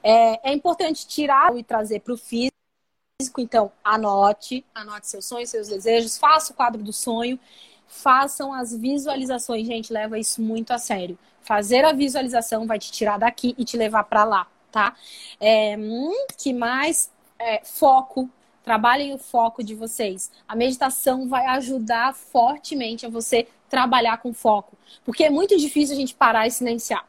É, é importante tirar e trazer para o físico físico, então anote, anote seus sonhos, seus desejos, faça o quadro do sonho, façam as visualizações, gente, leva isso muito a sério. Fazer a visualização vai te tirar daqui e te levar para lá, tá? É, hum, que mais? É, foco. Trabalhem o foco de vocês. A meditação vai ajudar fortemente a você trabalhar com foco. Porque é muito difícil a gente parar e silenciar.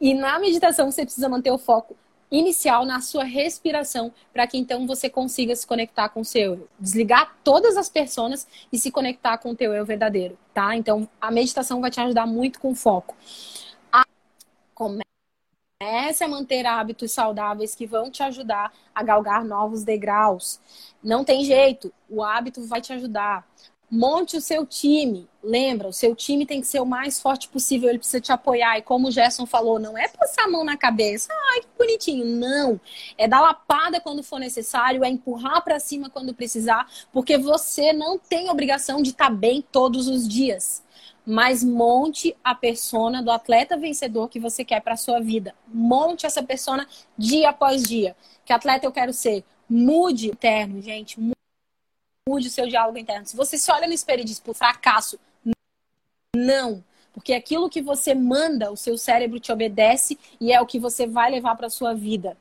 E na meditação você precisa manter o foco inicial na sua respiração, para que então você consiga se conectar com o seu eu. Desligar todas as personas e se conectar com o teu eu verdadeiro, tá? Então, a meditação vai te ajudar muito com foco. A... Comece a manter hábitos saudáveis que vão te ajudar a galgar novos degraus. Não tem jeito, o hábito vai te ajudar. Monte o seu time. Lembra, o seu time tem que ser o mais forte possível, ele precisa te apoiar. E como o Gerson falou, não é passar a mão na cabeça, ai que bonitinho. Não. É dar lapada quando for necessário, é empurrar para cima quando precisar, porque você não tem obrigação de estar tá bem todos os dias. Mas monte a persona do atleta vencedor que você quer para sua vida. Monte essa persona dia após dia. Que atleta eu quero ser? Mude interno, gente mude o seu diálogo interno. Se você se olha no espelho e diz, por fracasso, não. Porque aquilo que você manda, o seu cérebro te obedece e é o que você vai levar para sua vida.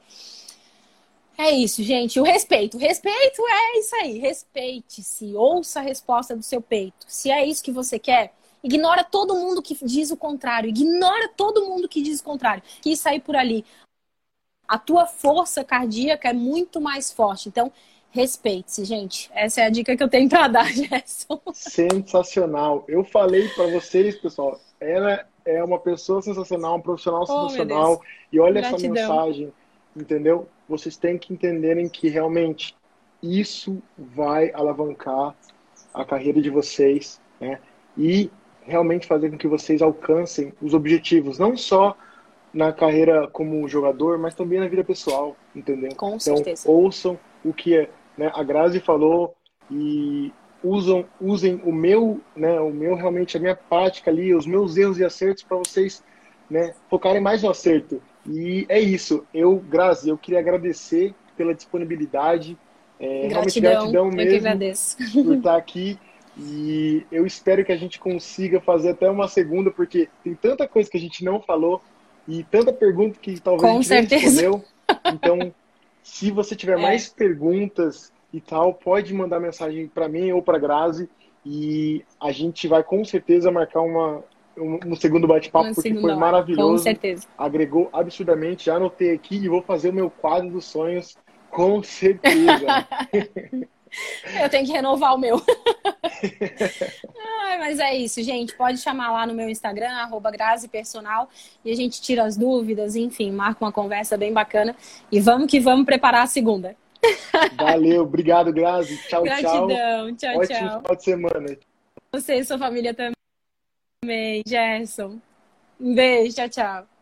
É isso, gente. O respeito. O respeito é isso aí. Respeite-se. Ouça a resposta do seu peito. Se é isso que você quer, ignora todo mundo que diz o contrário. Ignora todo mundo que diz o contrário. Que sair por ali. A tua força cardíaca é muito mais forte. Então, Respeite-se, gente. Essa é a dica que eu tenho para dar, (laughs) Gerson. Sensacional. Eu falei para vocês, pessoal, ela é uma pessoa sensacional, um profissional oh, sensacional. E olha Gratidão. essa mensagem, entendeu? Vocês têm que entenderem que realmente isso vai alavancar a carreira de vocês, né? E realmente fazer com que vocês alcancem os objetivos, não só na carreira como jogador, mas também na vida pessoal, entendeu? Com então, certeza. ouçam o que é né, a Grazi falou e usam, usem o meu, né, o meu realmente a minha prática ali, os meus erros e acertos para vocês, né, focarem mais no acerto. E é isso. Eu, Grazi, eu queria agradecer pela disponibilidade, é, gratidão, gratidão mesmo por estar aqui. E eu espero que a gente consiga fazer até uma segunda, porque tem tanta coisa que a gente não falou e tanta pergunta que talvez Com a gente certeza. não respondeu. Então, se você tiver é. mais perguntas e tal, pode mandar mensagem para mim ou para Grazi e a gente vai com certeza marcar uma, um, segundo bate-papo porque foi maravilhoso. Com certeza. Agregou absurdamente. Já anotei aqui e vou fazer o meu quadro dos sonhos com certeza. (laughs) Eu tenho que renovar o meu. (laughs) Ai, mas é isso, gente. Pode chamar lá no meu Instagram, arroba Personal, e a gente tira as dúvidas, enfim, marca uma conversa bem bacana. E vamos que vamos preparar a segunda. Valeu, obrigado, Grazi. Tchau, Gratidão. tchau. Tchau, Ótimo tchau. final de semana. Você e sua família também, Gerson. Um beijo, tchau, tchau.